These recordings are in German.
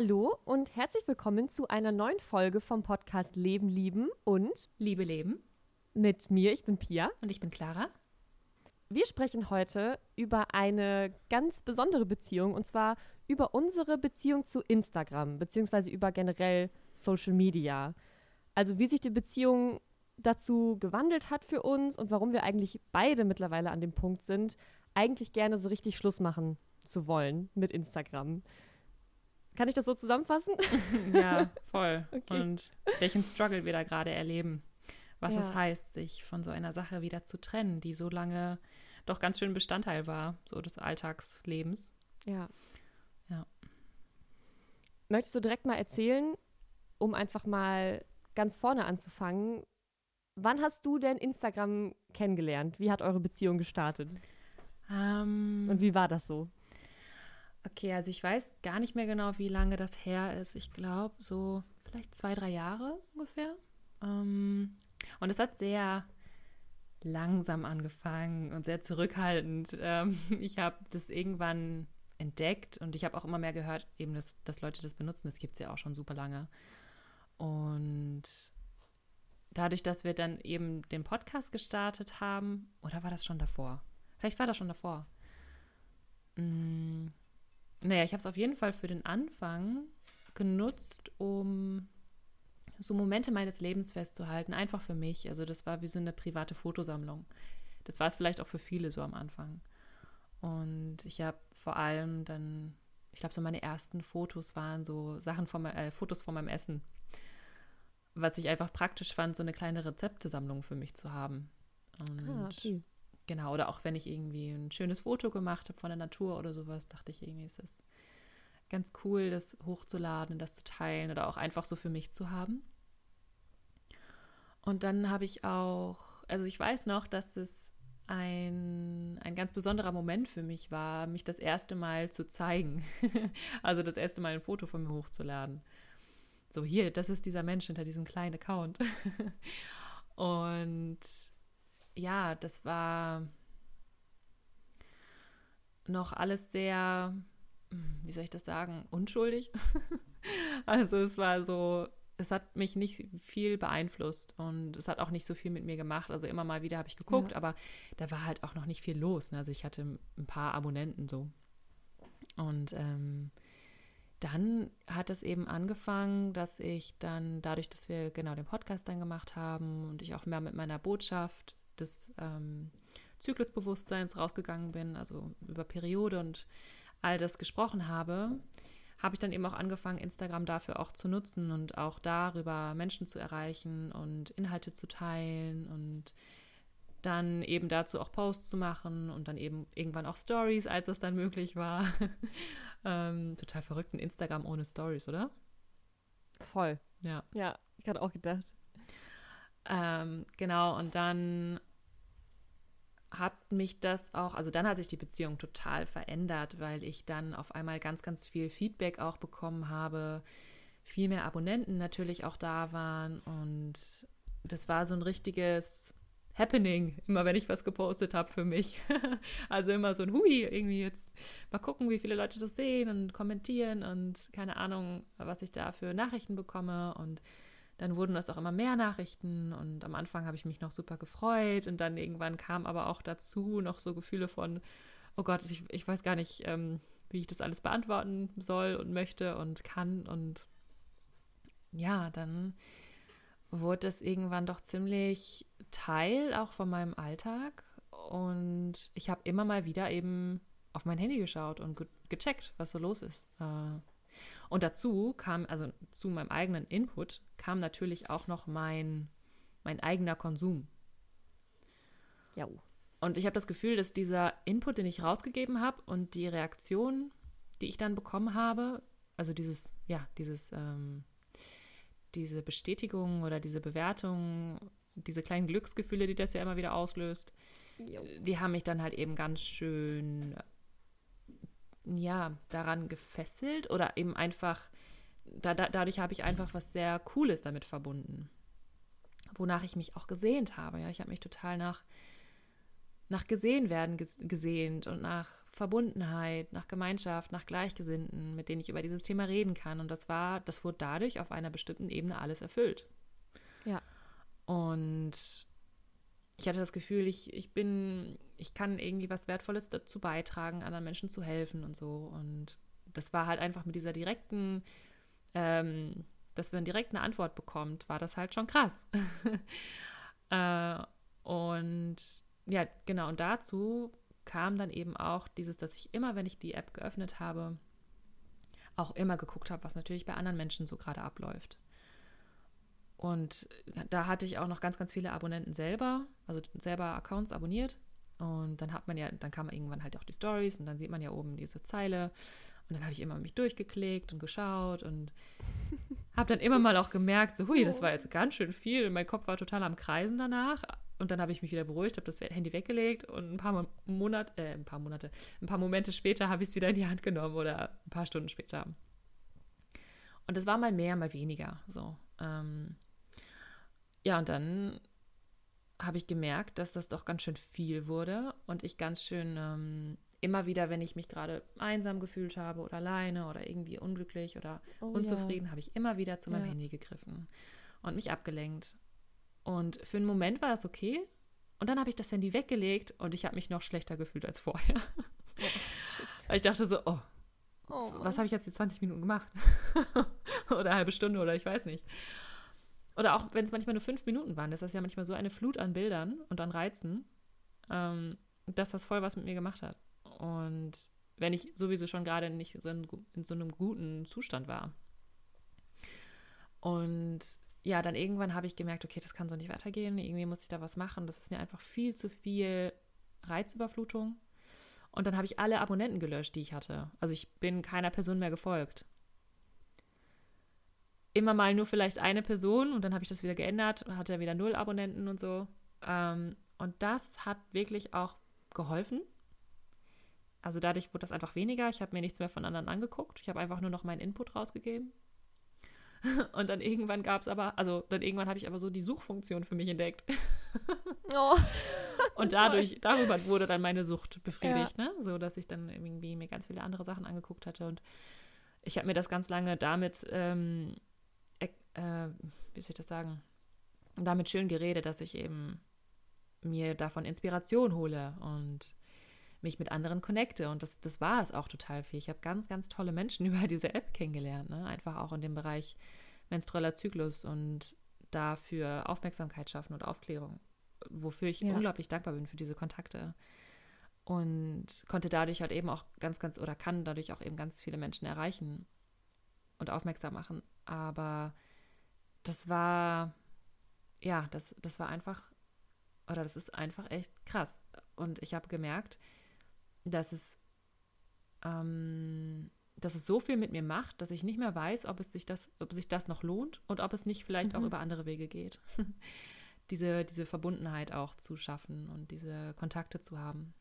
Hallo und herzlich willkommen zu einer neuen Folge vom Podcast Leben lieben und Liebe Leben mit mir, ich bin Pia. und ich bin Clara. Wir sprechen heute über eine ganz besondere Beziehung und zwar über unsere Beziehung zu Instagram, beziehungsweise über generell Social Media. Also wie sich die Beziehung dazu gewandelt hat für uns und warum wir eigentlich beide mittlerweile an dem Punkt sind, eigentlich gerne so richtig Schluss machen zu wollen mit Instagram. Kann ich das so zusammenfassen? Ja, voll. Okay. Und welchen Struggle wir da gerade erleben. Was Ja. es heißt, sich von so einer Sache wieder zu trennen, die so lange doch ganz schön Bestandteil war, so des Alltagslebens. Ja. Ja. Möchtest du direkt mal erzählen, um einfach mal ganz vorne anzufangen, wann hast du denn Instagram kennengelernt? Wie hat eure Beziehung gestartet? Ähm, Und wie war das so? Okay, also ich weiß gar nicht mehr genau, wie lange das her ist. Ich glaube, so vielleicht zwei, drei Jahre ungefähr. Ähm, und es hat sehr langsam angefangen und sehr zurückhaltend. Ähm, ich habe das irgendwann entdeckt und ich habe auch immer mehr gehört, eben, dass, dass Leute das benutzen. Das gibt es ja auch schon super lange. Und dadurch, dass wir dann eben den Podcast gestartet haben, oder war das schon davor? Vielleicht war das schon davor. Mm, naja, ich habe es auf jeden Fall für den Anfang genutzt, um so Momente meines Lebens festzuhalten, einfach für mich. Also das war wie so eine private Fotosammlung. Das war es vielleicht auch für viele so am Anfang. Und ich habe vor allem dann, ich glaube, so meine ersten Fotos waren so Sachen von äh, Fotos von meinem Essen. Was ich einfach praktisch fand, so eine kleine Rezeptesammlung für mich zu haben. Und Ah, okay. Genau, oder auch wenn ich irgendwie ein schönes Foto gemacht habe von der Natur oder sowas, dachte ich irgendwie, ist es ganz cool, das hochzuladen, das zu teilen oder auch einfach so für mich zu haben. Und dann habe ich auch, also ich weiß noch, dass es ein, ein ganz besonderer Moment für mich war, mich das erste Mal zu zeigen. also das erste Mal ein Foto von mir hochzuladen. So, hier, das ist dieser Mensch hinter diesem kleinen Account. Und ja, das war noch alles sehr, wie soll ich das sagen, unschuldig. also es war so, es hat mich nicht viel beeinflusst und es hat auch nicht so viel mit mir gemacht. Also immer mal wieder habe ich geguckt, Ja. aber da war halt auch noch nicht viel los. Ne? Also ich hatte ein paar Abonnenten so. Und ähm, dann hat es eben angefangen, dass ich dann, dadurch, dass wir genau den Podcast dann gemacht haben und ich auch mehr mit meiner Botschaft des ähm, Zyklusbewusstseins rausgegangen bin, also über Periode und all das gesprochen habe, habe ich dann eben auch angefangen, Instagram dafür auch zu nutzen und auch darüber Menschen zu erreichen und Inhalte zu teilen und dann eben dazu auch Posts zu machen und dann eben irgendwann auch Stories, als das dann möglich war. ähm, total verrückt, ein Instagram ohne Stories, oder? Voll. Ja. Ja, ich hatte auch gedacht. Ähm, genau, und dann hat mich das auch, also dann hat sich die Beziehung total verändert, weil ich dann auf einmal ganz, ganz viel Feedback auch bekommen habe, viel mehr Abonnenten natürlich auch da waren und das war so ein richtiges Happening, immer wenn ich was gepostet habe für mich. also immer so ein Hui, irgendwie jetzt mal gucken, wie viele Leute das sehen und kommentieren und keine Ahnung, was ich da für Nachrichten bekomme und dann wurden es auch immer mehr Nachrichten und am Anfang habe ich mich noch super gefreut und dann irgendwann kam aber auch dazu noch so Gefühle von, oh Gott, ich, ich weiß gar nicht, ähm, wie ich das alles beantworten soll und möchte und kann und ja, dann wurde es irgendwann doch ziemlich Teil auch von meinem Alltag und ich habe immer mal wieder eben auf mein Handy geschaut und ge gecheckt, was so los ist. Äh, und dazu kam, also zu meinem eigenen Input, kam natürlich auch noch mein, mein eigener Konsum. Ja. Und ich habe das Gefühl, dass dieser Input, den ich rausgegeben habe und die Reaktion, die ich dann bekommen habe, also dieses, ja, dieses, ähm, diese Bestätigung oder diese Bewertung, diese kleinen Glücksgefühle, die das ja immer wieder auslöst, die haben mich dann halt eben ganz schön, ja, daran gefesselt oder eben einfach, da, da, dadurch habe ich einfach was sehr Cooles damit verbunden, wonach ich mich auch gesehnt habe. Ja, ich habe mich total nach, nach gesehen werden ges gesehnt und nach Verbundenheit, nach Gemeinschaft, nach Gleichgesinnten, mit denen ich über dieses Thema reden kann. Und das war, das wurde dadurch auf einer bestimmten Ebene alles erfüllt. Ja. Und ich hatte das Gefühl, ich, ich bin, ich kann irgendwie was Wertvolles dazu beitragen, anderen Menschen zu helfen und so. Und das war halt einfach mit dieser direkten, ähm, dass man direkt eine Antwort bekommt, war das halt schon krass. äh, und ja, genau, und dazu kam dann eben auch dieses, dass ich immer, wenn ich die App geöffnet habe, auch immer geguckt habe, was natürlich bei anderen Menschen so gerade abläuft. Und da hatte ich auch noch ganz, ganz viele Abonnenten selber, also selber Accounts abonniert. Und dann hat man ja, dann kam irgendwann halt auch die Stories und dann sieht man ja oben diese Zeile. Und dann habe ich immer mich durchgeklickt und geschaut und habe dann immer mal auch gemerkt, so, hui, das war jetzt ganz schön viel. Und mein Kopf war total am Kreisen danach. Und dann habe ich mich wieder beruhigt, habe das Handy weggelegt und ein paar Monate, äh, ein paar Monate, ein paar Momente später habe ich es wieder in die Hand genommen oder ein paar Stunden später. Und das war mal mehr, mal weniger. So. Ähm, ja, und dann habe ich gemerkt, dass das doch ganz schön viel wurde und ich ganz schön ähm, immer wieder, wenn ich mich gerade einsam gefühlt habe oder alleine oder irgendwie unglücklich oder oh, unzufrieden, ja. habe ich immer wieder zu meinem ja. Handy gegriffen und mich abgelenkt. Und für einen Moment war es okay. Und dann habe ich das Handy weggelegt und ich habe mich noch schlechter gefühlt als vorher. Oh, ich dachte so, oh, oh was habe ich jetzt die 20 Minuten gemacht? oder eine halbe Stunde oder ich weiß nicht. Oder auch wenn es manchmal nur fünf Minuten waren, das ist ja manchmal so eine Flut an Bildern und an Reizen, ähm, dass das voll was mit mir gemacht hat. Und wenn ich sowieso schon gerade nicht so in, in so einem guten Zustand war. Und ja, dann irgendwann habe ich gemerkt, okay, das kann so nicht weitergehen. Irgendwie muss ich da was machen. Das ist mir einfach viel zu viel Reizüberflutung. Und dann habe ich alle Abonnenten gelöscht, die ich hatte. Also ich bin keiner Person mehr gefolgt immer mal nur vielleicht eine Person und dann habe ich das wieder geändert, und hatte wieder null Abonnenten und so. Ähm, und das hat wirklich auch geholfen. Also dadurch wurde das einfach weniger. Ich habe mir nichts mehr von anderen angeguckt. Ich habe einfach nur noch meinen Input rausgegeben. Und dann irgendwann gab es aber, also dann irgendwann habe ich aber so die Suchfunktion für mich entdeckt. Oh. Und dadurch, darüber wurde dann meine Sucht befriedigt, ja. ne? So dass ich dann irgendwie mir ganz viele andere Sachen angeguckt hatte. Und ich habe mir das ganz lange damit ähm, äh, wie soll ich das sagen, damit schön geredet, dass ich eben mir davon Inspiration hole und mich mit anderen connecte. Und das, das war es auch total viel. Ich habe ganz, ganz tolle Menschen über diese App kennengelernt. Ne? Einfach auch in dem Bereich menstrueller Zyklus und dafür Aufmerksamkeit schaffen und Aufklärung. Wofür ich ja. unglaublich dankbar bin für diese Kontakte. Und konnte dadurch halt eben auch ganz, ganz, oder kann dadurch auch eben ganz viele Menschen erreichen und aufmerksam machen. Aber das war, ja, das, das war einfach, oder das ist einfach echt krass. Und ich habe gemerkt, dass es, ähm, dass es so viel mit mir macht, dass ich nicht mehr weiß, ob es sich das, ob sich das noch lohnt und ob es nicht vielleicht mhm. auch über andere Wege geht. diese, diese Verbundenheit auch zu schaffen und diese Kontakte zu haben.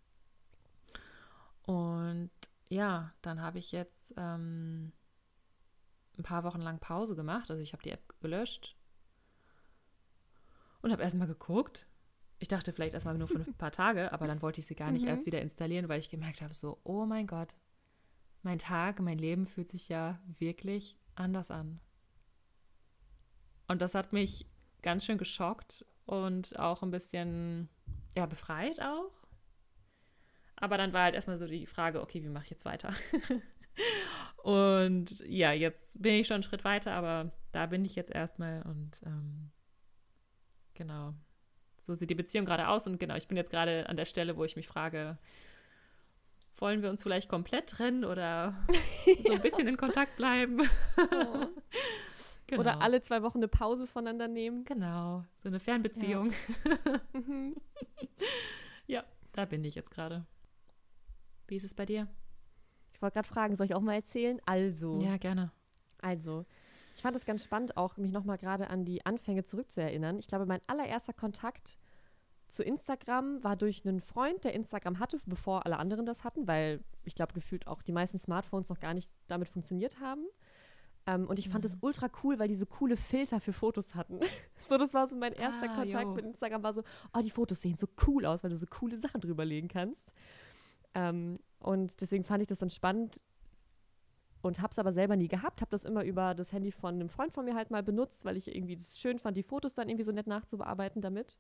Und ja, dann habe ich jetzt ähm, ein paar Wochen lang Pause gemacht. Also ich habe die App gelöscht und habe erstmal geguckt. Ich dachte vielleicht erstmal nur für ein paar Tage, aber dann wollte ich sie gar nicht mhm. erst wieder installieren, weil ich gemerkt habe, so, oh mein Gott, mein Tag, mein Leben fühlt sich ja wirklich anders an. Und das hat mich ganz schön geschockt und auch ein bisschen, ja, befreit auch. Aber dann war halt erstmal so die Frage, okay, wie mache ich jetzt weiter? Und ja, jetzt bin ich schon einen Schritt weiter, aber da bin ich jetzt erstmal und ähm, genau. So sieht die Beziehung gerade aus und genau, ich bin jetzt gerade an der Stelle, wo ich mich frage, wollen wir uns vielleicht komplett trennen oder so ein bisschen in Kontakt bleiben? Oh. Genau. Oder alle zwei Wochen eine Pause voneinander nehmen. Genau, so eine Fernbeziehung. Ja, mhm. ja da bin ich jetzt gerade. Wie ist es bei dir? Ich wollte gerade fragen, soll ich auch mal erzählen? Also. Ja, gerne. Also, ich fand es ganz spannend, auch mich nochmal gerade an die Anfänge zurückzuerinnern. Ich glaube, mein allererster Kontakt zu Instagram war durch einen Freund, der Instagram hatte, bevor alle anderen das hatten, weil ich glaube, gefühlt auch die meisten Smartphones noch gar nicht damit funktioniert haben. Ähm, und ich fand es mhm. ultra cool, weil die so coole Filter für Fotos hatten. so, das war so mein erster ah, Kontakt jo. mit Instagram, war so, oh, die Fotos sehen so cool aus, weil du so coole Sachen drüber legen kannst. Ähm, Und deswegen fand ich das dann spannend und habe es aber selber nie gehabt. Habe das immer über das Handy von einem Freund von mir halt mal benutzt, weil ich irgendwie das schön fand, die Fotos dann irgendwie so nett nachzubearbeiten damit.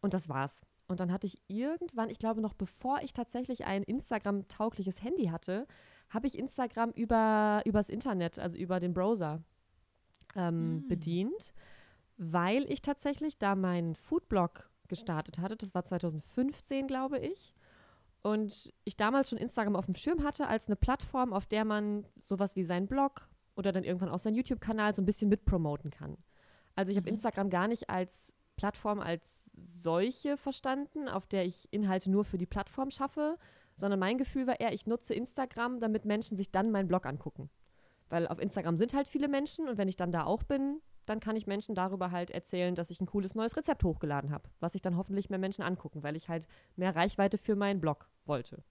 Und das war's. Und dann hatte ich irgendwann, ich glaube noch bevor ich tatsächlich ein Instagram-taugliches Handy hatte, habe ich Instagram über übers Internet, also über den Browser ähm, mm. bedient, weil ich tatsächlich da meinen Foodblog gestartet hatte. Das war 2015, glaube ich. Und ich damals schon Instagram auf dem Schirm hatte als eine Plattform, auf der man sowas wie seinen Blog oder dann irgendwann auch seinen YouTube-Kanal so ein bisschen mitpromoten kann. Also ich habe mhm. Instagram gar nicht als Plattform als solche verstanden, auf der ich Inhalte nur für die Plattform schaffe, sondern mein Gefühl war eher, ich nutze Instagram, damit Menschen sich dann meinen Blog angucken. Weil auf Instagram sind halt viele Menschen und wenn ich dann da auch bin, dann kann ich Menschen darüber halt erzählen, dass ich ein cooles neues Rezept hochgeladen habe, was sich dann hoffentlich mehr Menschen angucken, weil ich halt mehr Reichweite für meinen Blog wollte.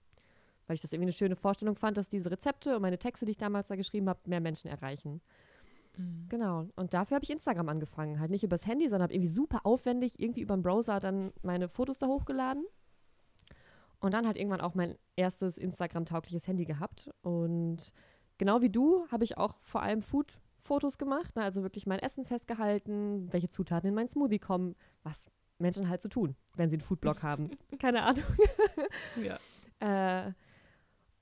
Weil ich das irgendwie eine schöne Vorstellung fand, dass diese Rezepte und meine Texte, die ich damals da geschrieben habe, mehr Menschen erreichen. Mhm. Genau. Und dafür habe ich Instagram angefangen. Halt nicht übers Handy, sondern habe irgendwie super aufwendig irgendwie über den Browser dann meine Fotos da hochgeladen. Und dann halt irgendwann auch mein erstes Instagram-taugliches Handy gehabt. Und genau wie du habe ich auch vor allem Food Fotos gemacht, ne? also wirklich mein Essen festgehalten, welche Zutaten in mein Smoothie kommen, was Menschen halt so tun, wenn sie einen Foodblog haben. Keine Ahnung. ja. Äh,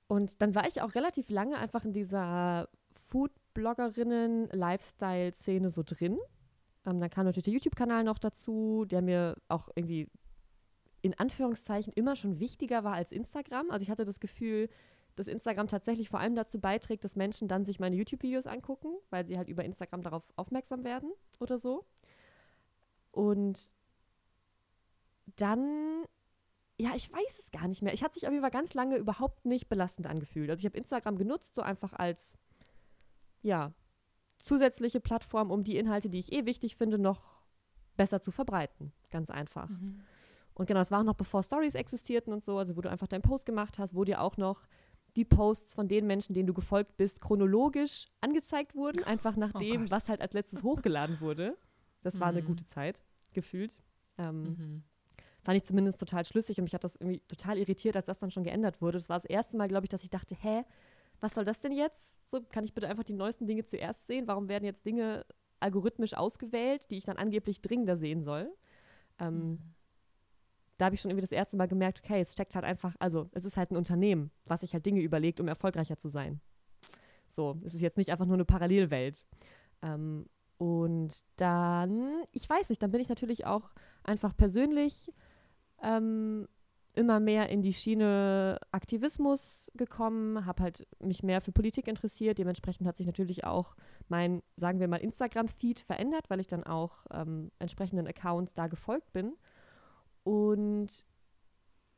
und dann war ich auch relativ lange einfach in dieser Foodbloggerinnen-Lifestyle-Szene so drin. Ähm, dann kam natürlich der YouTube-Kanal noch dazu, der mir auch irgendwie in Anführungszeichen immer schon wichtiger war als Instagram. Also ich hatte das Gefühl, dass Instagram tatsächlich vor allem dazu beiträgt, dass Menschen dann sich meine YouTube-Videos angucken, weil sie halt über Instagram darauf aufmerksam werden oder so. Und dann, ja, ich weiß es gar nicht mehr. Ich hatte sich auf jeden Fall ganz lange überhaupt nicht belastend angefühlt. Also ich habe Instagram genutzt, so einfach als, ja, zusätzliche Plattform, um die Inhalte, die ich eh wichtig finde, noch besser zu verbreiten. Ganz einfach. Mhm. Und genau, es war auch noch bevor Stories existierten und so, also wo du einfach deinen Post gemacht hast, wo dir auch noch die Posts von den Menschen, denen du gefolgt bist, chronologisch angezeigt wurden, einfach nach oh dem, was halt als letztes hochgeladen wurde. Das war mhm. eine gute Zeit, gefühlt. Ähm, mhm. Fand ich zumindest total schlüssig und mich hat das irgendwie total irritiert, als das dann schon geändert wurde. Das war das erste Mal, glaube ich, dass ich dachte, hä, was soll das denn jetzt? So, kann ich bitte einfach die neuesten Dinge zuerst sehen? Warum werden jetzt Dinge algorithmisch ausgewählt, die ich dann angeblich dringender sehen soll? Ähm, mhm da habe ich schon irgendwie das erste Mal gemerkt, okay, es steckt halt einfach, also es ist halt ein Unternehmen, was sich halt Dinge überlegt, um erfolgreicher zu sein. So, es ist jetzt nicht einfach nur eine Parallelwelt. Ähm, und dann, ich weiß nicht, dann bin ich natürlich auch einfach persönlich ähm, immer mehr in die Schiene Aktivismus gekommen, habe halt mich mehr für Politik interessiert. Dementsprechend hat sich natürlich auch mein, sagen wir mal, Instagram-Feed verändert, weil ich dann auch ähm, entsprechenden Accounts da gefolgt bin und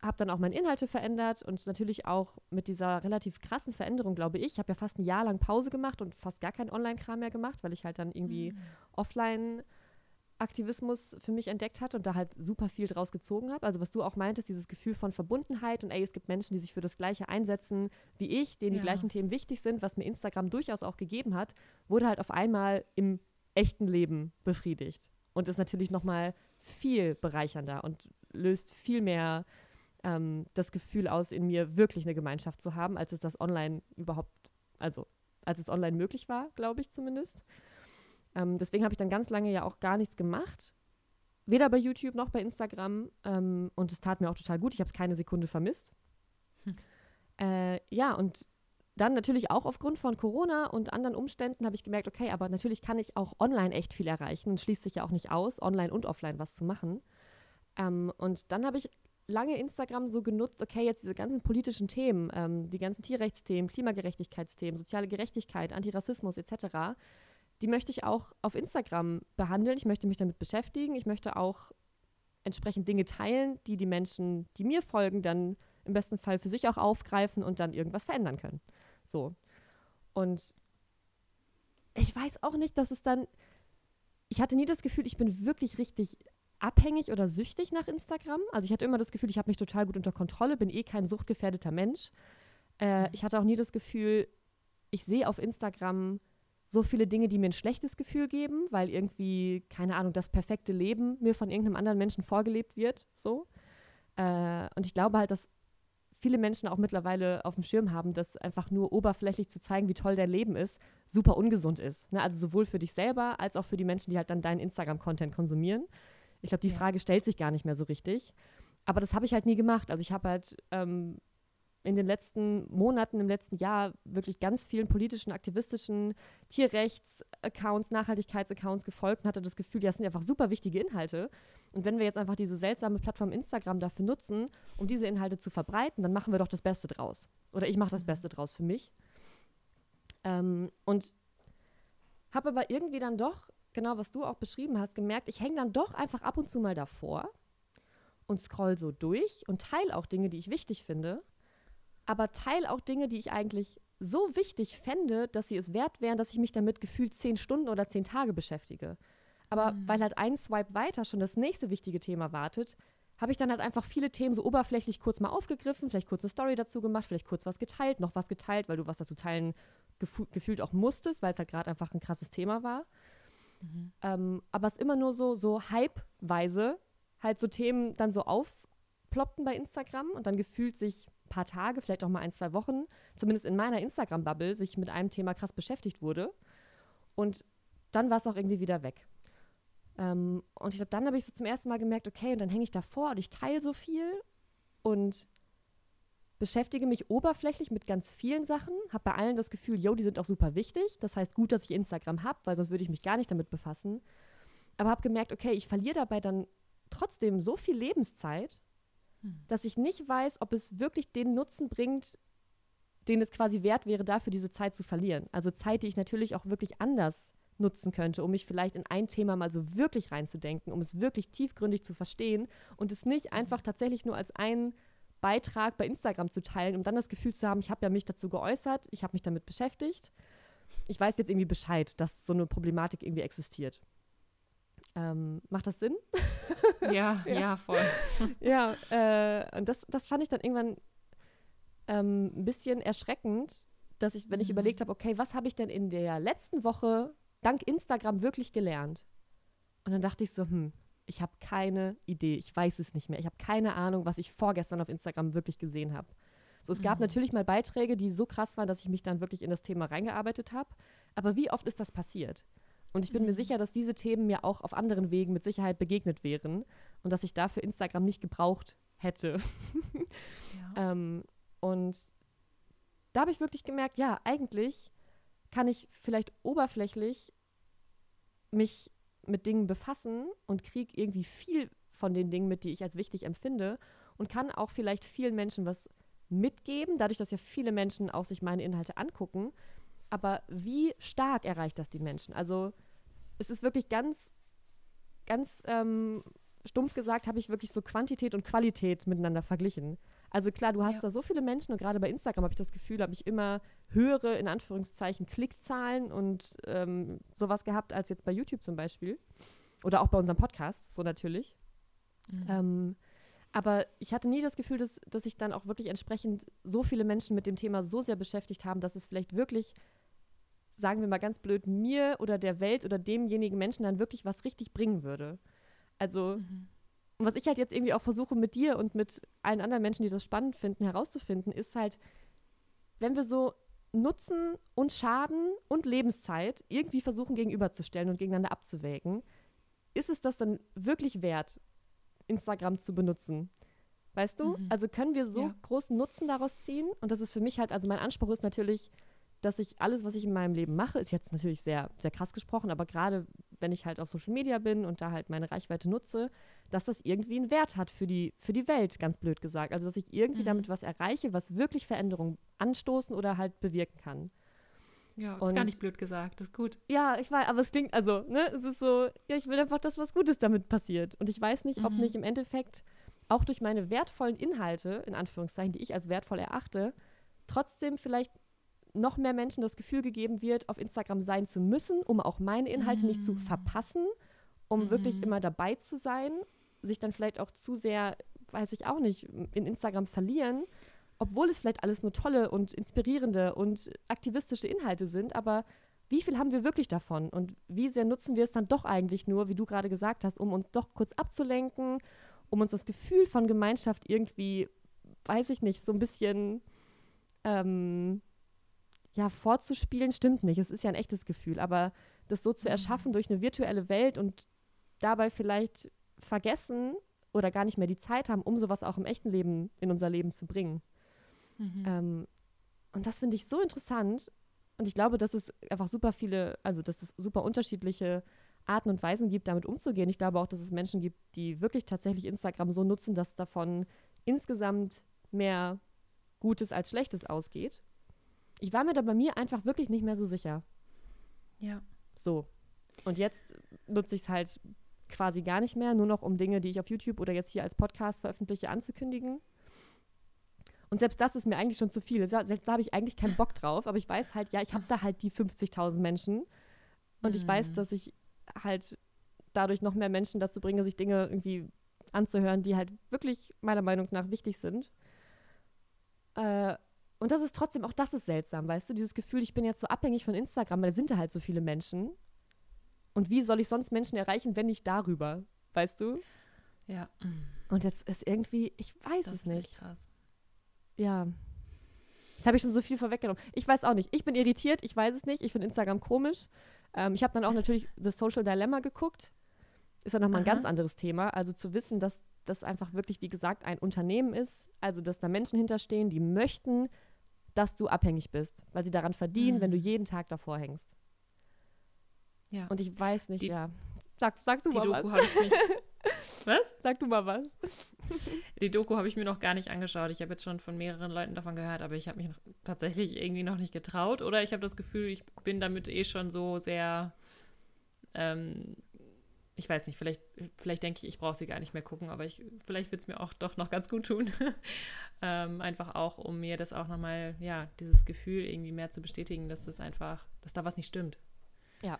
habe dann auch meine Inhalte verändert und natürlich auch mit dieser relativ krassen Veränderung, glaube ich. Ich habe ja fast ein Jahr lang Pause gemacht und fast gar keinen Online-Kram mehr gemacht, weil ich halt dann irgendwie mhm. offline Aktivismus für mich entdeckt hatte und da halt super viel draus gezogen habe. Also was du auch meintest, dieses Gefühl von Verbundenheit und ey, es gibt Menschen, die sich für das Gleiche einsetzen wie ich, denen ja. die gleichen Themen wichtig sind, was mir Instagram durchaus auch gegeben hat, wurde halt auf einmal im echten Leben befriedigt. Und ist natürlich nochmal viel bereichernder und löst viel mehr ähm, das Gefühl aus, in mir wirklich eine Gemeinschaft zu haben, als es das online überhaupt, also als es online möglich war, glaube ich zumindest. Ähm, deswegen habe ich dann ganz lange ja auch gar nichts gemacht. Weder bei YouTube noch bei Instagram. Ähm, und es tat mir auch total gut. Ich habe es keine Sekunde vermisst. Hm. Äh, ja, und dann natürlich auch aufgrund von Corona und anderen Umständen habe ich gemerkt, okay, aber natürlich kann ich auch online echt viel erreichen. Schließt sich ja auch nicht aus, online und offline was zu machen. Ähm, und dann habe ich lange Instagram so genutzt, okay, jetzt diese ganzen politischen Themen, ähm, die ganzen Tierrechtsthemen, Klimagerechtigkeitsthemen, soziale Gerechtigkeit, Antirassismus etc., die möchte ich auch auf Instagram behandeln. Ich möchte mich damit beschäftigen. Ich möchte auch entsprechend Dinge teilen, die die Menschen, die mir folgen, dann im besten Fall für sich auch aufgreifen und dann irgendwas verändern können. So. Und ich weiß auch nicht, dass es dann. Ich hatte nie das Gefühl, ich bin wirklich richtig abhängig oder süchtig nach Instagram. Also ich hatte immer das Gefühl, ich habe mich total gut unter Kontrolle, bin eh kein suchtgefährdeter Mensch. Äh, mhm. ich hatte auch nie das Gefühl, ich sehe auf Instagram so viele Dinge, die mir ein schlechtes Gefühl geben, weil irgendwie, keine Ahnung, das perfekte Leben mir von irgendeinem anderen Menschen vorgelebt wird. So. Äh, und ich glaube halt, dass viele Menschen auch mittlerweile auf dem Schirm haben, dass einfach nur oberflächlich zu zeigen, wie toll dein Leben ist, super ungesund ist. Ne? Also sowohl für dich selber als auch für die Menschen, die halt dann deinen Instagram-Content konsumieren. Ich glaube, die ja. Frage stellt sich gar nicht mehr so richtig. Aber das habe ich halt nie gemacht. Also ich habe halt ähm, in den letzten Monaten, im letzten Jahr wirklich ganz vielen politischen, aktivistischen Tierrechts-Accounts, Nachhaltigkeits-Accounts gefolgt und hatte das Gefühl, das sind einfach super wichtige Inhalte. Und wenn wir jetzt einfach diese seltsame Plattform Instagram dafür nutzen, um diese Inhalte zu verbreiten, dann machen wir doch das Beste draus. Oder ich mache das mhm. Beste draus für mich. Ähm, und habe aber irgendwie dann doch, genau was du auch beschrieben hast, gemerkt, ich hänge dann doch einfach ab und zu mal davor und scroll so durch und teile auch Dinge, die ich wichtig finde aber teile auch Dinge, die ich eigentlich so wichtig fände, dass sie es wert wären, dass ich mich damit gefühlt zehn Stunden oder zehn Tage beschäftige. Aber mhm. weil halt ein Swipe weiter schon das nächste wichtige Thema wartet, habe ich dann halt einfach viele Themen so oberflächlich kurz mal aufgegriffen, vielleicht kurz eine Story dazu gemacht, vielleicht kurz was geteilt, noch was geteilt, weil du was dazu teilen gefühl, gefühlt auch musstest, weil es halt gerade einfach ein krasses Thema war. Mhm. Ähm, aber es immer nur so, so hypeweise halt so Themen dann so aufploppten bei Instagram und dann gefühlt sich paar Tage, vielleicht auch mal ein, zwei Wochen, zumindest in meiner Instagram-Bubble, sich mit einem Thema krass beschäftigt wurde. Und dann war es auch irgendwie wieder weg. Ähm, und ich glaube, dann habe ich so zum ersten Mal gemerkt, okay, und dann hänge ich davor und ich teile so viel und beschäftige mich oberflächlich mit ganz vielen Sachen, habe bei allen das Gefühl, yo, die sind auch super wichtig. Das heißt, gut, dass ich Instagram habe, weil sonst würde ich mich gar nicht damit befassen. Aber habe gemerkt, okay, ich verliere dabei dann trotzdem so viel Lebenszeit hm. dass ich nicht weiß, ob es wirklich den Nutzen bringt, den es quasi wert wäre, dafür diese Zeit zu verlieren. Also Zeit, die ich natürlich auch wirklich anders nutzen könnte, um mich vielleicht in ein Thema mal so wirklich reinzudenken, um es wirklich tiefgründig zu verstehen und es nicht einfach tatsächlich nur als einen Beitrag bei Instagram zu teilen, um dann das Gefühl zu haben, ich habe ja mich dazu geäußert, ich habe mich damit beschäftigt. Ich weiß jetzt irgendwie Bescheid, dass so eine Problematik irgendwie existiert. Ähm, macht das Sinn? Ja, ja, ja, voll. ja, äh, und das, das fand ich dann irgendwann ähm, ein bisschen erschreckend, dass ich, wenn ich mhm. überlegt habe, okay, was habe ich denn in der letzten Woche dank Instagram wirklich gelernt? Und dann dachte ich so, hm, ich habe keine Idee, ich weiß es nicht mehr. Ich habe keine Ahnung, was ich vorgestern auf Instagram wirklich gesehen habe. So, es gab mhm. natürlich mal Beiträge, die so krass waren, dass ich mich dann wirklich in das Thema reingearbeitet habe. Aber wie oft ist das passiert? Und ich bin mhm. mir sicher, dass diese Themen mir auch auf anderen Wegen mit Sicherheit begegnet wären und dass ich dafür Instagram nicht gebraucht hätte. Ja. ähm, und da habe ich wirklich gemerkt, ja, eigentlich kann ich vielleicht oberflächlich mich mit Dingen befassen und kriege irgendwie viel von den Dingen mit, die ich als wichtig empfinde und kann auch vielleicht vielen Menschen was mitgeben, dadurch, dass ja viele Menschen auch sich meine Inhalte angucken, aber wie stark erreicht das die Menschen? Also es ist wirklich ganz, ganz ähm, stumpf gesagt, habe ich wirklich so Quantität und Qualität miteinander verglichen. Also klar, du hast ja. da so viele Menschen und gerade bei Instagram habe ich das Gefühl, habe ich immer höhere, in Anführungszeichen, Klickzahlen und ähm, sowas gehabt als jetzt bei YouTube zum Beispiel. Oder auch bei unserem Podcast, so natürlich. Mhm. Ähm, aber ich hatte nie das Gefühl, dass, dass sich dann auch wirklich entsprechend so viele Menschen mit dem Thema so sehr beschäftigt haben, dass es vielleicht wirklich sagen wir mal ganz blöd, mir oder der Welt oder demjenigen Menschen dann wirklich was richtig bringen würde. Also, mhm. was ich halt jetzt irgendwie auch versuche mit dir und mit allen anderen Menschen, die das spannend finden, herauszufinden, ist halt, wenn wir so Nutzen und Schaden und Lebenszeit irgendwie versuchen gegenüberzustellen und gegeneinander abzuwägen, ist es das dann wirklich wert, Instagram zu benutzen? Weißt du? Mhm. Also können wir so ja. großen Nutzen daraus ziehen? Und das ist für mich halt, also mein Anspruch ist natürlich, dass ich alles, was ich in meinem Leben mache, ist jetzt natürlich sehr, sehr krass gesprochen, aber gerade wenn ich halt auf Social Media bin und da halt meine Reichweite nutze, dass das irgendwie einen Wert hat für die, für die Welt, ganz blöd gesagt. Also dass ich irgendwie mhm. damit was erreiche, was wirklich Veränderungen anstoßen oder halt bewirken kann. Ja, ist gar nicht blöd gesagt, das ist gut. Ja, ich weiß, aber es klingt, also, ne, es ist so, ja, ich will einfach, dass was Gutes damit passiert. Und ich weiß nicht, mhm. ob nicht im Endeffekt auch durch meine wertvollen Inhalte, in Anführungszeichen, die ich als wertvoll erachte, trotzdem vielleicht noch mehr Menschen das Gefühl gegeben wird, auf Instagram sein zu müssen, um auch meine Inhalte mhm. nicht zu mm. verpassen, um mhm. wirklich immer dabei zu sein, sich dann vielleicht auch zu sehr, weiß ich auch nicht, in Instagram verlieren, obwohl es vielleicht alles nur tolle und inspirierende und aktivistische Inhalte sind, aber wie viel haben wir wirklich davon und wie sehr nutzen wir es dann doch eigentlich nur, wie du gerade gesagt hast, um uns doch kurz abzulenken, um uns das Gefühl von Gemeinschaft irgendwie weiß ich nicht, so ein bisschen ähm, ja, vorzuspielen, stimmt nicht. Es ist ja ein echtes Gefühl, aber das so zu mhm. erschaffen durch eine virtuelle Welt und dabei vielleicht vergessen oder gar nicht mehr die Zeit haben, um sowas auch im echten Leben in unser Leben zu bringen. Mhm. Ähm, und das finde ich so interessant. Und ich glaube, dass es einfach super viele, also dass es super unterschiedliche Arten und Weisen gibt, damit umzugehen. Ich glaube auch, dass es Menschen gibt, die wirklich tatsächlich Instagram so nutzen, dass davon insgesamt mehr Gutes als Schlechtes ausgeht. Ich war mir da bei mir einfach wirklich nicht mehr so sicher. Ja. So. Und jetzt nutze ich es halt quasi gar nicht mehr, nur noch um Dinge, die ich auf YouTube oder jetzt hier als Podcast veröffentliche, anzukündigen. Und selbst das ist mir eigentlich schon zu viel. Selbst da habe ich eigentlich keinen Bock drauf, aber ich weiß halt, ja, ich habe da halt die 50.000 Menschen und mhm. ich weiß, mhm. dass ich halt dadurch noch mehr Menschen dazu bringe, sich Dinge irgendwie anzuhören, die halt wirklich meiner Meinung nach wichtig sind. Äh, und das ist trotzdem, auch das ist seltsam, weißt du, dieses Gefühl, ich bin jetzt so abhängig von Instagram, weil da sind da halt so viele Menschen. Und wie soll ich sonst Menschen erreichen, wenn nicht darüber, weißt du? Ja. Und jetzt ist irgendwie, ich weiß das es nicht. Echt krass. Ja. Jetzt habe ich schon so viel vorweggenommen. Ich weiß auch nicht. Ich bin irritiert, ich weiß es nicht. Ich finde Instagram komisch. Ähm, ich habe dann auch natürlich The Social Dilemma geguckt. Ist ja nochmal ein ganz anderes Thema. Also zu wissen, dass das einfach wirklich, wie gesagt, ein Unternehmen ist. Also, dass da Menschen hinterstehen, die möchten, dass du abhängig bist, weil sie daran verdienen, mhm. wenn du jeden Tag davor hängst. Ja. Und ich weiß nicht, die, ja. Sag, sag du mal Doku was. Was? Sag du mal was. Die Doku habe ich mir noch gar nicht angeschaut. Ich habe jetzt schon von mehreren Leuten davon gehört, aber ich habe mich tatsächlich irgendwie noch nicht getraut. Oder ich habe das Gefühl, ich bin damit eh schon so sehr ähm, ich weiß nicht, vielleicht, vielleicht denke ich, ich brauche sie gar nicht mehr gucken, aber ich, vielleicht wird es mir auch doch noch ganz gut tun. ähm, einfach auch, um mir das auch nochmal, ja, dieses Gefühl irgendwie mehr zu bestätigen, dass das einfach, dass da was nicht stimmt. Ja.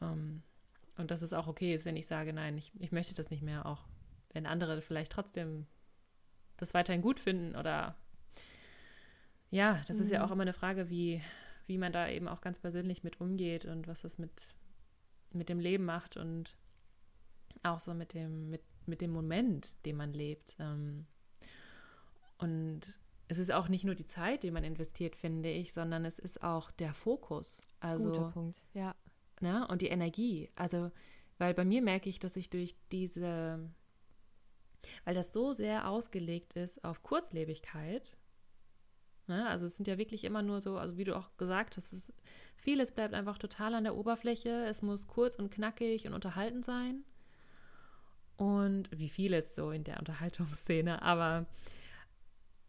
Ähm, und dass es auch okay ist, wenn ich sage, nein, ich, ich möchte das nicht mehr, auch wenn andere vielleicht trotzdem das weiterhin gut finden oder ja, das mhm. ist ja mhm. auch immer eine Frage, wie, wie man da eben auch ganz persönlich mit umgeht und was das mit, mit dem Leben macht und auch so mit dem, mit, mit dem Moment, den man lebt. Ähm, und es ist auch nicht nur die Zeit, die man investiert, finde ich, sondern es ist auch der Fokus. Also, Guter Punkt, ja. Ne, und die Energie. Also, weil bei mir merke ich, dass ich durch diese, weil das so sehr ausgelegt ist auf Kurzlebigkeit, ne, also es sind ja wirklich immer nur so, also wie du auch gesagt hast, es, vieles bleibt einfach total an der Oberfläche, es muss kurz und knackig und unterhaltend sein und wie vieles so in der Unterhaltungsszene, aber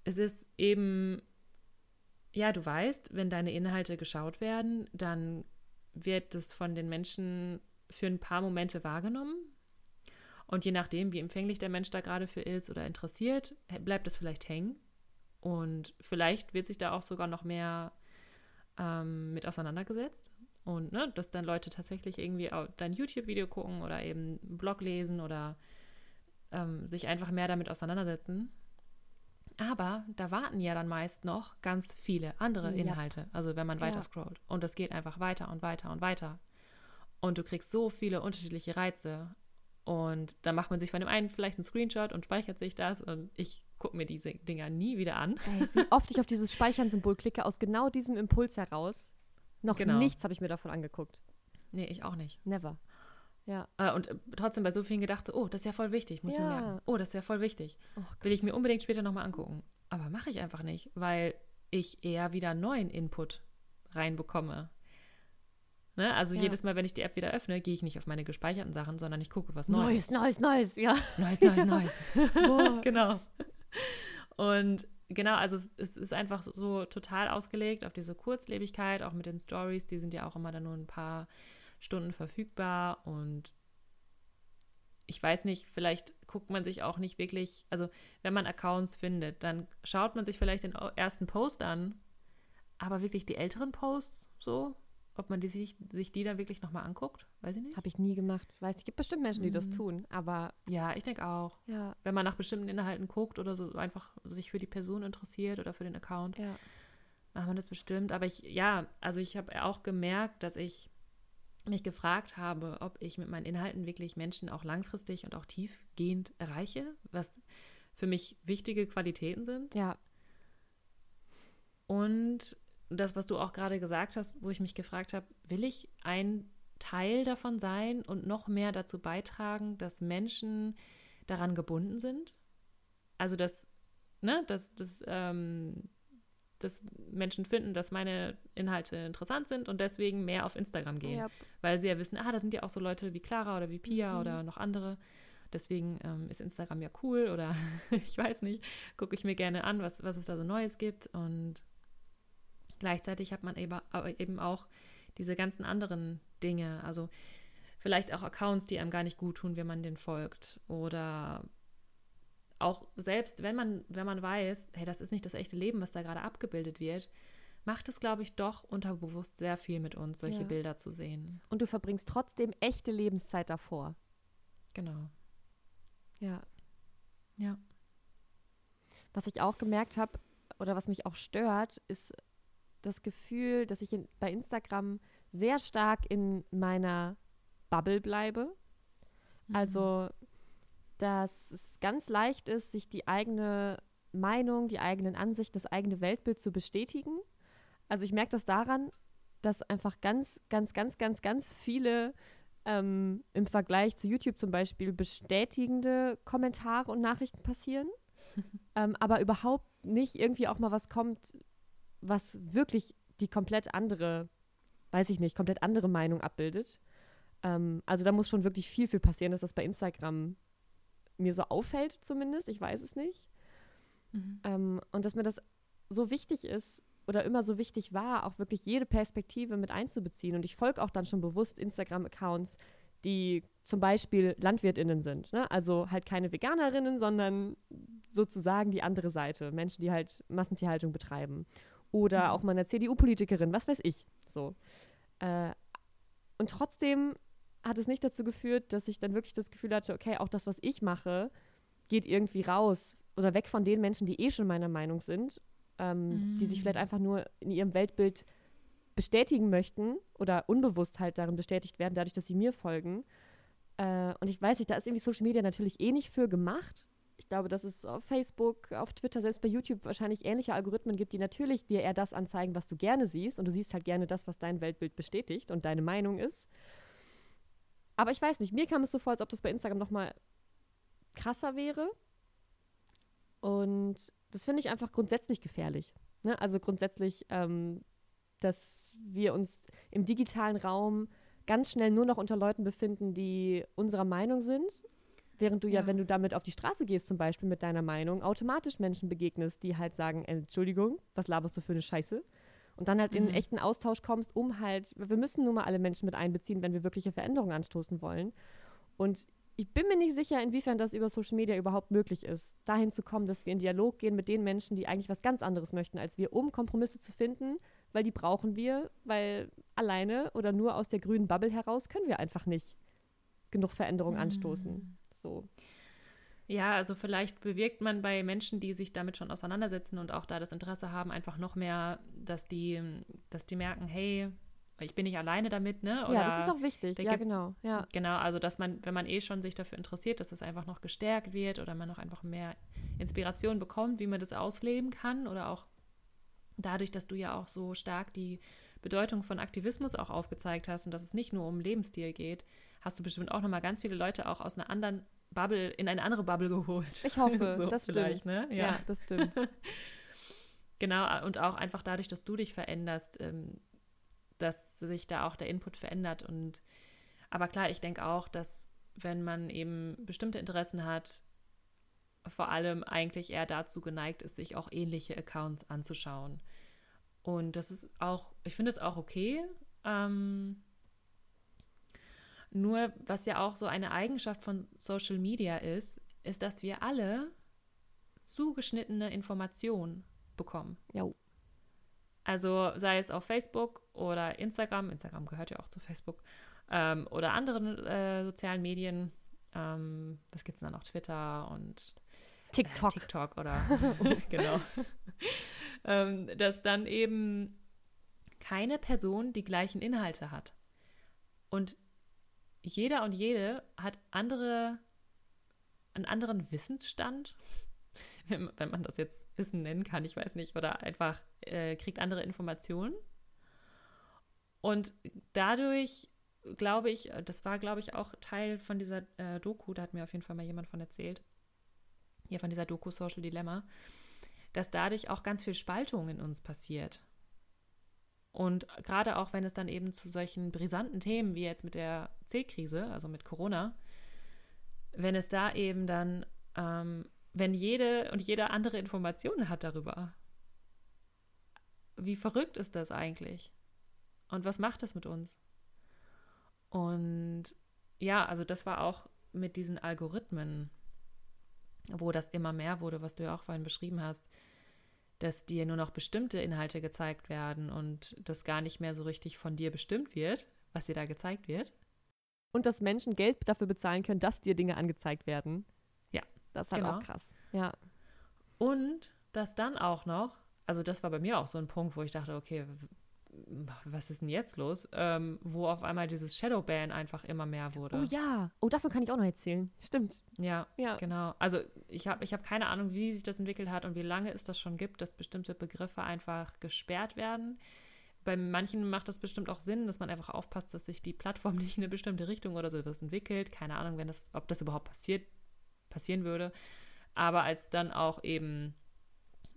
es ist eben, ja, du weißt, wenn deine Inhalte geschaut werden, dann wird es von den Menschen für ein paar Momente wahrgenommen. Und je nachdem, wie empfänglich der Mensch da gerade für ist oder interessiert, bleibt es vielleicht hängen. Und vielleicht wird sich da auch sogar noch mehr ähm, mit auseinandergesetzt. Und ne, dass dann Leute tatsächlich irgendwie dein YouTube-Video gucken oder eben einen Blog lesen oder ähm, sich einfach mehr damit auseinandersetzen. Aber da warten ja dann meist noch ganz viele andere Inhalte. Ja. Also wenn man weiter ja. scrollt. Und das geht einfach weiter und weiter und weiter. Und du kriegst so viele unterschiedliche Reize. Und dann macht man sich von dem einen vielleicht einen Screenshot und speichert sich das. Und ich gucke mir diese Dinger nie wieder an. Ey, wie oft ich auf dieses Speichern-Symbol klicke, aus genau diesem Impuls heraus. Noch genau. nichts habe ich mir davon angeguckt. Nee, ich auch nicht. Never. Ja. Äh, und äh, trotzdem bei so vielen gedacht, so, oh, das ist ja voll wichtig, muss ja. ich mir merken. Oh, das ist ja voll wichtig. Oh, Will ich mir unbedingt später nochmal angucken. Aber mache ich einfach nicht, weil ich eher wieder neuen Input reinbekomme. Ne? Also ja. jedes Mal, wenn ich die App wieder öffne, gehe ich nicht auf meine gespeicherten Sachen, sondern ich gucke, was Neues. Neues, Neues, Neues, ja. Neues, Neues, Neues. genau. Und genau, also es, es, ist einfach so total ausgelegt auf diese Kurzlebigkeit, auch mit den Stories, die sind ja auch immer dann nur ein paar Stunden verfügbar und ich weiß nicht, vielleicht guckt man sich auch nicht wirklich, also wenn man Accounts findet, dann schaut man sich vielleicht den ersten Post an, aber wirklich die älteren Posts so, ob man die, sich, sich die dann wirklich nochmal anguckt, weiß ich nicht. Habe ich nie gemacht. Weiß, es gibt bestimmt Menschen, die mhm. das tun, aber. Ja, ich denke auch. Ja. Wenn man nach bestimmten Inhalten guckt oder so einfach sich für die Person interessiert oder für den Account, ja. macht man das bestimmt. Aber ich, ja, also ich habe auch gemerkt, dass ich mich gefragt habe, ob ich mit meinen Inhalten wirklich Menschen auch langfristig und auch tiefgehend erreiche, was für mich wichtige Qualitäten sind. Ja. Und das, was du auch gerade gesagt hast, wo ich mich gefragt habe, will ich ein Teil davon sein und noch mehr dazu beitragen, dass Menschen daran gebunden sind? Also, dass, ne, dass, dass, ähm, dass Menschen finden, dass meine Inhalte interessant sind und deswegen mehr auf Instagram gehen. Yep. Weil sie ja wissen, ah, da sind ja auch so Leute wie Clara oder wie Pia Mhm. oder noch andere. Deswegen ähm, ist Instagram ja cool oder ich weiß nicht, gucke ich mir gerne an, was, was es da so Neues gibt. Und gleichzeitig hat man eben, aber eben auch diese ganzen anderen Dinge. Also vielleicht auch Accounts, die einem gar nicht gut tun, wenn man den folgt. Oder auch selbst, wenn man, wenn man weiß, hey, das ist nicht das echte Leben, was da gerade abgebildet wird, macht es, glaube ich, doch unterbewusst sehr viel mit uns, solche Ja. Bilder zu sehen. Und du verbringst trotzdem echte Lebenszeit davor. Genau. Ja. Ja. Was ich auch gemerkt habe oder was mich auch stört, ist das Gefühl, dass ich in, bei Instagram sehr stark in meiner Bubble bleibe. Mhm. Also, dass es ganz leicht ist, sich die eigene Meinung, die eigenen Ansichten, das eigene Weltbild zu bestätigen. Also ich merke das daran, dass einfach ganz, ganz, ganz, ganz, ganz viele ähm, im Vergleich zu YouTube zum Beispiel bestätigende Kommentare und Nachrichten passieren, ähm, aber überhaupt nicht irgendwie auch mal was kommt, was wirklich die komplett andere, weiß ich nicht, komplett andere Meinung abbildet. Ähm, also da muss schon wirklich viel, viel passieren, dass das bei Instagram mir so auffällt zumindest. Ich weiß es nicht. Mhm. Ähm, und dass mir das so wichtig ist oder immer so wichtig war, auch wirklich jede Perspektive mit einzubeziehen. Und ich folge auch dann schon bewusst Instagram-Accounts, die zum Beispiel LandwirtInnen sind. Ne? Also halt keine Veganerinnen, sondern sozusagen die andere Seite. Menschen, die halt Massentierhaltung betreiben. Oder Mhm. auch mal eine CDU-Politikerin, was weiß ich. So. Äh, und trotzdem hat es nicht dazu geführt, dass ich dann wirklich das Gefühl hatte, okay, auch das, was ich mache, geht irgendwie raus oder weg von den Menschen, die eh schon meiner Meinung sind, ähm, die sich Mm. vielleicht einfach nur in ihrem Weltbild bestätigen möchten oder unbewusst halt darin bestätigt werden, dadurch, dass sie mir folgen. Äh, und ich weiß nicht, da ist irgendwie Social Media natürlich eh nicht für gemacht. Ich glaube, dass es auf Facebook, auf Twitter, selbst bei YouTube wahrscheinlich ähnliche Algorithmen gibt, die natürlich dir eher das anzeigen, was du gerne siehst. Und du siehst halt gerne das, was dein Weltbild bestätigt und deine Meinung ist. Aber ich weiß nicht, mir kam es so vor, als ob das bei Instagram noch mal krasser wäre. Und das finde ich einfach grundsätzlich gefährlich. Ne? Also grundsätzlich, ähm, dass wir uns im digitalen Raum ganz schnell nur noch unter Leuten befinden, die unserer Meinung sind. Während du ja, Ja. wenn du damit auf die Straße gehst, zum Beispiel mit deiner Meinung, automatisch Menschen begegnest, die halt sagen, Entschuldigung, was laberst du für eine Scheiße? Und dann halt in einen Mhm. echten Austausch kommst, um halt, wir müssen nun mal alle Menschen mit einbeziehen, wenn wir wirkliche Veränderungen anstoßen wollen. Und ich bin mir nicht sicher, inwiefern das über Social Media überhaupt möglich ist, dahin zu kommen, dass wir in Dialog gehen mit den Menschen, die eigentlich was ganz anderes möchten als wir, um Kompromisse zu finden, weil die brauchen wir, weil alleine oder nur aus der grünen Bubble heraus können wir einfach nicht genug Veränderung anstoßen. So. Ja, also vielleicht bewirkt man bei Menschen, die sich damit schon auseinandersetzen und auch da das Interesse haben, einfach noch mehr, dass die, dass die merken, hey, ich bin nicht alleine damit, ne? ja, das ist auch wichtig. Ja, genau. Ja. Genau, also dass man, wenn man eh schon sich dafür interessiert, dass das einfach noch gestärkt wird oder man noch einfach mehr Inspiration bekommt, wie man das ausleben kann oder auch dadurch, dass du ja auch so stark die Bedeutung von Aktivismus auch aufgezeigt hast und dass es nicht nur um Lebensstil geht, hast du bestimmt auch nochmal ganz viele Leute auch aus einer anderen Bubble, in eine andere Bubble geholt. Ich hoffe, So das stimmt. Ne? Ja. das stimmt. Genau, und auch einfach dadurch, dass du dich veränderst, ähm, dass sich da auch der Input verändert. Und aber klar, ich denke auch, dass wenn man eben bestimmte Interessen hat, vor allem eigentlich eher dazu geneigt ist, sich auch ähnliche Accounts anzuschauen. Und das ist auch, ich finde es auch okay. Ähm, nur was ja auch so eine Eigenschaft von Social Media ist, ist, dass wir alle zugeschnittene Informationen bekommen. Ja. Also sei es auf Facebook oder Instagram, Instagram gehört ja auch zu Facebook, ähm, oder anderen äh, sozialen Medien. Ähm, was gibt es dann noch? Twitter und äh, TikTok. TikTok oder genau. ähm, dass dann eben keine Person die gleichen Inhalte hat. Und jeder und jede hat andere, einen anderen Wissensstand, wenn man das jetzt Wissen nennen kann, ich weiß nicht, oder einfach äh, kriegt andere Informationen. Und dadurch glaube ich, das war, glaube ich, auch Teil von dieser äh, Doku, da hat mir auf jeden Fall mal jemand von erzählt, ja, von dieser Doku Social Dilemma, dass dadurch auch ganz viel Spaltung in uns passiert. Und gerade auch, wenn es dann eben zu solchen brisanten Themen wie jetzt mit der C-Krise, also mit Corona, wenn es da eben dann, ähm, wenn jede und jeder andere Informationen hat darüber, wie verrückt ist das eigentlich? Und was macht das mit uns? Und ja, also das war auch mit diesen Algorithmen, wo das immer mehr wurde, was du ja auch vorhin beschrieben hast, dass dir nur noch bestimmte Inhalte gezeigt werden und das gar nicht mehr so richtig von dir bestimmt wird, was dir da gezeigt wird. Und dass Menschen Geld dafür bezahlen können, dass dir Dinge angezeigt werden. Ja. Das ist halt genau. auch krass. Ja. Und dass dann auch noch, also das war bei mir auch so ein Punkt, wo ich dachte, okay, was ist denn jetzt los? Ähm, wo auf einmal dieses Shadowban einfach immer mehr wurde. Oh ja, oh, davon kann ich auch noch erzählen. Stimmt. Ja, ja. genau. Also ich habe ich hab keine Ahnung, wie sich das entwickelt hat und wie lange es das schon gibt, dass bestimmte Begriffe einfach gesperrt werden. Bei manchen macht das bestimmt auch Sinn, dass man einfach aufpasst, dass sich die Plattform nicht in eine bestimmte Richtung oder sowas entwickelt. Keine Ahnung, wenn das, ob das überhaupt passiert, passieren würde. Aber als dann auch eben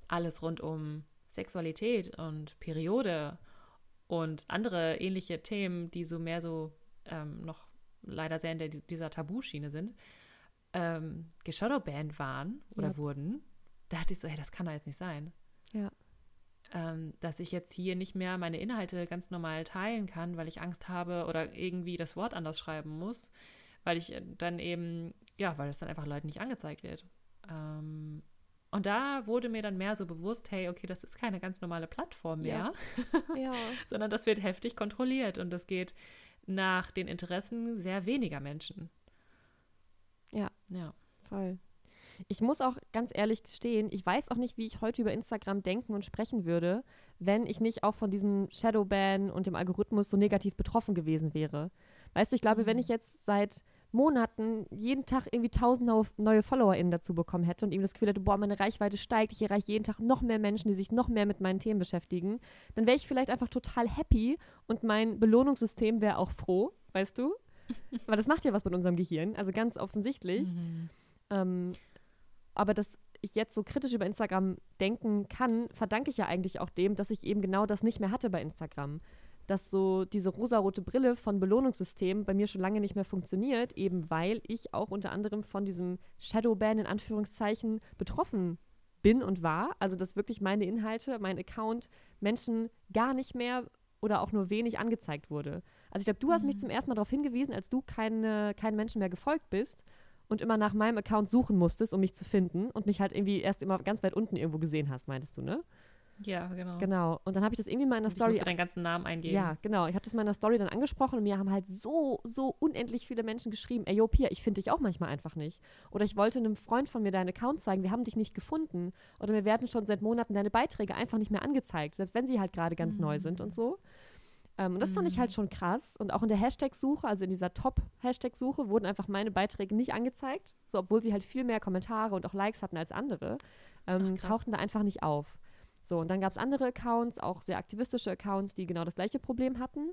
alles rund um Sexualität und Periode und andere ähnliche Themen, die so mehr so ähm, noch leider sehr in der, dieser Tabuschiene sind, ähm, geshadowbanned waren oder ja. wurden, da hatte ich so, hey, das kann doch jetzt nicht sein. Ja. Ähm, dass ich jetzt hier nicht mehr meine Inhalte ganz normal teilen kann, weil ich Angst habe oder irgendwie das Wort anders schreiben muss, weil ich dann eben, ja, weil es dann einfach Leuten nicht angezeigt wird. Ähm, und da wurde mir dann mehr so bewusst, hey, okay, das ist keine ganz normale Plattform mehr, ja. ja. sondern das wird heftig kontrolliert und das geht nach den Interessen sehr weniger Menschen. Ja. Ja. Voll. Ich muss auch ganz ehrlich gestehen, ich weiß auch nicht, wie ich heute über Instagram denken und sprechen würde, wenn ich nicht auch von diesem Shadowban und dem Algorithmus so negativ betroffen gewesen wäre. Weißt du, ich glaube, mhm. wenn ich jetzt seit Monaten jeden Tag irgendwie tausend neue FollowerInnen dazu bekommen hätte und ihm das Gefühl hätte, boah, meine Reichweite steigt, ich erreiche jeden Tag noch mehr Menschen, die sich noch mehr mit meinen Themen beschäftigen, dann wäre ich vielleicht einfach total happy und mein Belohnungssystem wäre auch froh, weißt du? Aber das macht ja was mit unserem Gehirn, also ganz offensichtlich. Mhm. Ähm, aber dass ich jetzt so kritisch über Instagram denken kann, verdanke ich ja eigentlich auch dem, dass ich eben genau das nicht mehr hatte bei Instagram dass so diese rosarote Brille von Belohnungssystem bei mir schon lange nicht mehr funktioniert, eben weil ich auch unter anderem von diesem Shadowban in Anführungszeichen betroffen bin und war. Also dass wirklich meine Inhalte, mein Account Menschen gar nicht mehr oder auch nur wenig angezeigt wurde. Also ich glaube, du mhm. hast mich mhm. zum ersten Mal darauf hingewiesen, als du keine, keinen Menschen mehr gefolgt bist und immer nach meinem Account suchen musstest, um mich zu finden und mich halt irgendwie erst immer ganz weit unten irgendwo gesehen hast, meintest du, ne? Ja, genau. Genau. Und dann habe ich das irgendwie mal in der Story. Ich musste deinen ganzen Namen eingeben. Ja, genau. Ich habe das mal in der Story dann angesprochen und mir haben halt so, so unendlich viele Menschen geschrieben: Ey, yo, Pia, ich finde dich auch manchmal einfach nicht. Oder ich wollte einem Freund von mir deinen Account zeigen, wir haben dich nicht gefunden. Oder mir werden schon seit Monaten deine Beiträge einfach nicht mehr angezeigt, selbst wenn sie halt gerade ganz mhm. neu sind und so. Ähm, und das mhm. fand ich halt mhm. schon krass. Und auch in der Hashtag-Suche, also in dieser Top-Hashtag-Suche, wurden einfach meine Beiträge nicht angezeigt. So, obwohl sie halt viel mehr Kommentare und auch Likes hatten als andere, ähm, Ach, tauchten da einfach nicht auf. So, und dann gab es andere Accounts, auch sehr aktivistische Accounts, die genau das gleiche Problem hatten.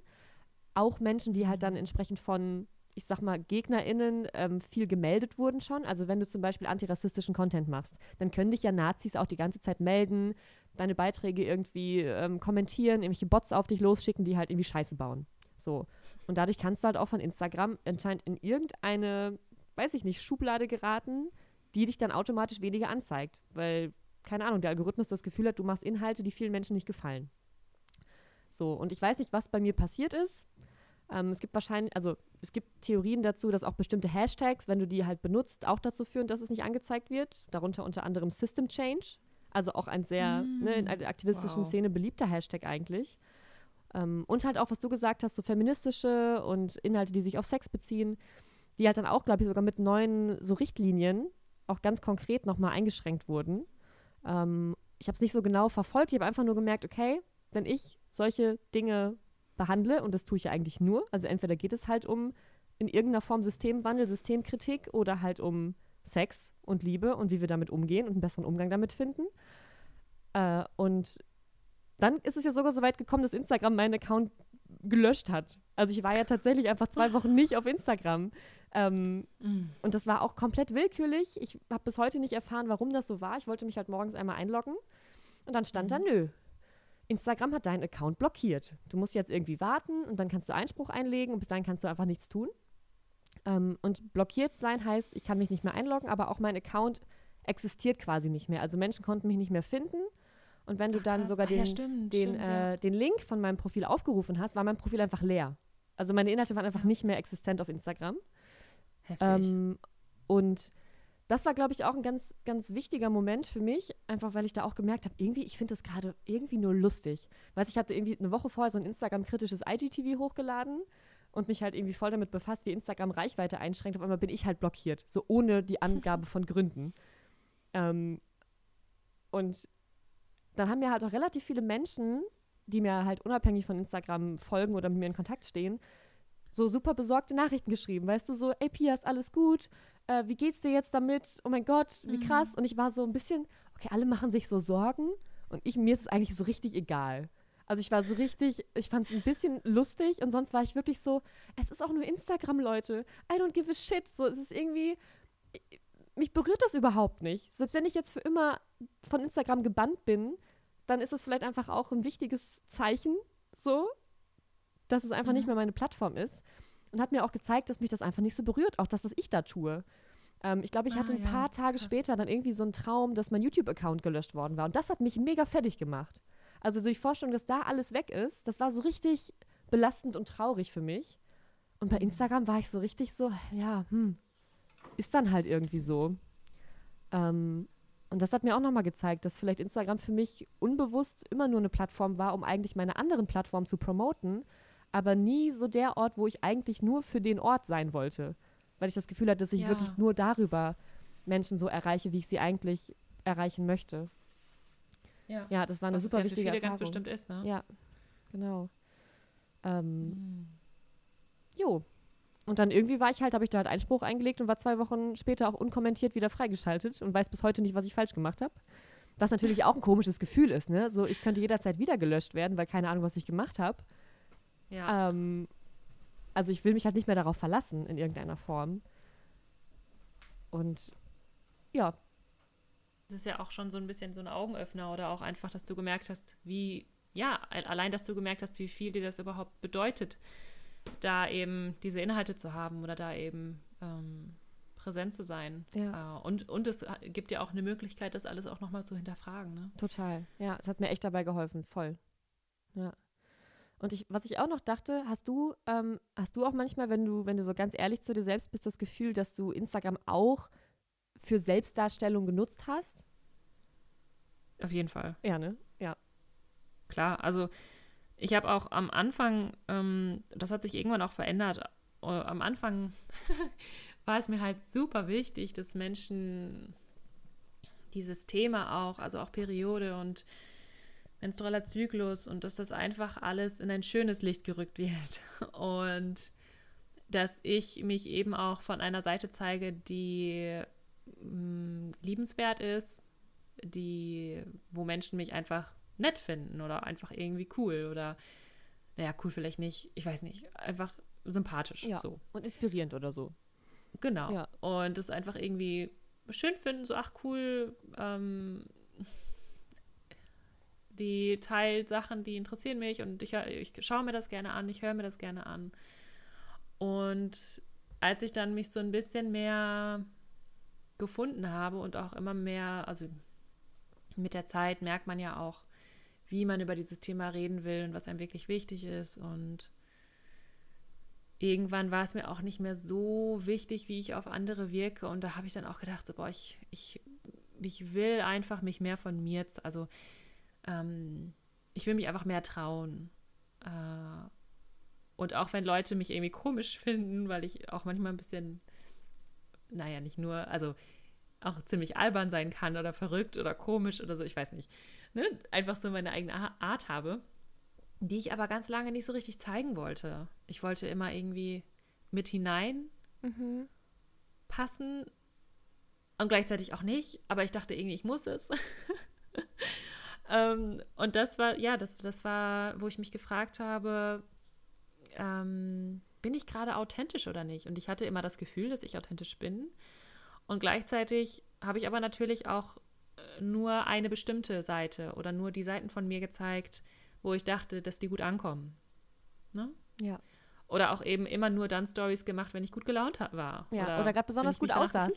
Auch Menschen, die halt dann entsprechend von, ich sag mal, GegnerInnen ähm, viel gemeldet wurden schon. Also wenn du zum Beispiel antirassistischen Content machst, dann können dich ja Nazis auch die ganze Zeit melden, deine Beiträge irgendwie ähm, kommentieren, irgendwelche Bots auf dich losschicken, die halt irgendwie Scheiße bauen. So. Und dadurch kannst du halt auch von Instagram anscheinend in irgendeine, weiß ich nicht, Schublade geraten, die dich dann automatisch weniger anzeigt. Weil keine Ahnung, der Algorithmus das Gefühl hat, du machst Inhalte, die vielen Menschen nicht gefallen. So, und ich weiß nicht, was bei mir passiert ist. Ähm, es gibt wahrscheinlich, also es gibt Theorien dazu, dass auch bestimmte Hashtags, wenn du die halt benutzt, auch dazu führen, dass es nicht angezeigt wird. Darunter unter anderem System Change. Also auch ein sehr mm, ne, in der aktivistischen wow. Szene beliebter Hashtag eigentlich. Ähm, und halt auch, was du gesagt hast, so feministische und Inhalte, die sich auf Sex beziehen, die halt dann auch, glaube ich, sogar mit neuen so Richtlinien auch ganz konkret nochmal eingeschränkt wurden. Ähm, ich habe es nicht so genau verfolgt, ich habe einfach nur gemerkt, okay, wenn ich solche Dinge behandle, und das tue ich ja eigentlich nur, also entweder geht es halt um in irgendeiner Form Systemwandel, Systemkritik oder halt um Sex und Liebe und wie wir damit umgehen und einen besseren Umgang damit finden. Äh, und dann ist es ja sogar so weit gekommen, dass Instagram meinen Account gelöscht hat. Also ich war ja tatsächlich einfach zwei Wochen nicht auf Instagram. Ähm, mm. Und das war auch komplett willkürlich. Ich habe bis heute nicht erfahren, warum das so war. Ich wollte mich halt morgens einmal einloggen und dann stand mm. da, nö, Instagram hat deinen Account blockiert. Du musst jetzt irgendwie warten und dann kannst du Einspruch einlegen und bis dahin kannst du einfach nichts tun. Ähm, und blockiert sein heißt, ich kann mich nicht mehr einloggen, aber auch mein Account existiert quasi nicht mehr. Also Menschen konnten mich nicht mehr finden und wenn du Ach, dann sogar den, ja, stimmt, den, stimmt, äh, ja. den Link von meinem Profil aufgerufen hast, war mein Profil einfach leer. Also meine Inhalte waren einfach nicht mehr existent auf Instagram. Heftig. Ähm, und das war, glaube ich, auch ein ganz, ganz wichtiger Moment für mich, einfach weil ich da auch gemerkt habe, irgendwie, ich finde das gerade irgendwie nur lustig. Weißt ich hatte irgendwie eine Woche vorher so ein Instagram-kritisches IGTV hochgeladen und mich halt irgendwie voll damit befasst, wie Instagram Reichweite einschränkt. Auf einmal bin ich halt blockiert, so ohne die Angabe von Gründen. Ähm, und dann haben mir halt auch relativ viele Menschen, die mir halt unabhängig von Instagram folgen oder mit mir in Kontakt stehen, so super besorgte Nachrichten geschrieben. Weißt du, so, ey Pia, ist alles gut? Äh, wie geht's dir jetzt damit? Oh mein Gott, wie mhm. krass. Und ich war so ein bisschen, okay, alle machen sich so Sorgen und ich, mir ist es eigentlich so richtig egal. Also ich war so richtig, ich fand es ein bisschen lustig und sonst war ich wirklich so, es ist auch nur Instagram, Leute. I don't give a shit. So, es ist irgendwie, mich berührt das überhaupt nicht. Selbst wenn ich jetzt für immer von Instagram gebannt bin, dann ist es vielleicht einfach auch ein wichtiges Zeichen, so, dass es einfach mhm. nicht mehr meine Plattform ist. Und hat mir auch gezeigt, dass mich das einfach nicht so berührt, auch das, was ich da tue. Ähm, ich glaube, ich ah, hatte ein ja, paar Tage krass. später dann irgendwie so einen Traum, dass mein YouTube-Account gelöscht worden war. Und das hat mich mega fertig gemacht. Also so die Vorstellung, dass da alles weg ist, das war so richtig belastend und traurig für mich. Und bei mhm. Instagram war ich so richtig so, ja, hm, ist dann halt irgendwie so. Ähm, und das hat mir auch nochmal gezeigt, dass vielleicht Instagram für mich unbewusst immer nur eine Plattform war, um eigentlich meine anderen Plattformen zu promoten, aber nie so der Ort, wo ich eigentlich nur für den Ort sein wollte. Weil ich das Gefühl hatte, dass ich ja. wirklich nur darüber Menschen so erreiche, wie ich sie eigentlich erreichen möchte. Ja, ja das war eine Was super ja wichtige für viele Erfahrung. ganz bestimmt ist, ne? Ja, genau. Ähm, mhm. Jo, und dann irgendwie war ich halt, habe ich da halt Einspruch eingelegt und war zwei Wochen später auch unkommentiert wieder freigeschaltet und weiß bis heute nicht, was ich falsch gemacht habe. Was natürlich auch ein komisches Gefühl ist, ne? So, ich könnte jederzeit wieder gelöscht werden, weil keine Ahnung, was ich gemacht habe. Ja. Ähm, also ich will mich halt nicht mehr darauf verlassen in irgendeiner Form. Und ja. Das ist ja auch schon so ein bisschen so ein Augenöffner oder auch einfach, dass du gemerkt hast, wie, ja, allein, dass du gemerkt hast, wie viel dir das überhaupt bedeutet, da eben diese Inhalte zu haben oder da eben ähm, präsent zu sein. Ja. Äh, und, und es gibt ja auch eine Möglichkeit, das alles auch nochmal zu hinterfragen. Ne? Total. Ja, es hat mir echt dabei geholfen, voll. Ja. Und ich, was ich auch noch dachte, hast du, ähm, hast du auch manchmal, wenn du, wenn du so ganz ehrlich zu dir selbst bist, das Gefühl, dass du Instagram auch für Selbstdarstellung genutzt hast? Auf jeden Fall. Ja, ne? Ja. Klar, also ich habe auch am Anfang, ähm, das hat sich irgendwann auch verändert, uh, am Anfang war es mir halt super wichtig, dass Menschen dieses Thema auch, also auch Periode und menstrueller Zyklus und dass das einfach alles in ein schönes Licht gerückt wird. Und dass ich mich eben auch von einer Seite zeige, die mh, mm, liebenswert ist, die, wo Menschen mich einfach nett finden oder einfach irgendwie cool oder, naja, cool vielleicht nicht, ich weiß nicht, einfach sympathisch. Ja, so. Und inspirierend oder so. Genau. Ja. Und das einfach irgendwie schön finden, so, ach cool, ähm, die teilt Sachen, die interessieren mich und ich, ich schaue mir das gerne an, ich höre mir das gerne an. Und als ich dann mich so ein bisschen mehr gefunden habe und auch immer mehr, also mit der Zeit merkt man ja auch, wie man über dieses Thema reden will und was einem wirklich wichtig ist. Und irgendwann war es mir auch nicht mehr so wichtig, wie ich auf andere wirke. Und da habe ich dann auch gedacht, so, boah, ich, ich, ich will einfach mich mehr von mir, also ähm, ich will mich einfach mehr trauen. Äh, und auch wenn Leute mich irgendwie komisch finden, weil ich auch manchmal ein bisschen, naja, nicht nur, also auch ziemlich albern sein kann oder verrückt oder komisch oder so, ich weiß nicht ne, einfach so meine eigene Art habe, die ich aber ganz lange nicht so richtig zeigen wollte. Ich wollte immer irgendwie mit hinein mhm. passen und gleichzeitig auch nicht, aber ich dachte irgendwie, ich muss es. ähm, und das war, ja, das, das war, wo ich mich gefragt habe, ähm, bin ich gerade authentisch oder nicht? Und ich hatte immer das Gefühl, dass ich authentisch bin. Und gleichzeitig habe ich aber natürlich auch nur eine bestimmte Seite oder nur die Seiten von mir gezeigt, wo ich dachte, dass die gut ankommen. Ne? Ja. Oder auch eben immer nur dann Stories gemacht, wenn ich gut gelaunt war. Ja, oder, oder gerade besonders gut aussah.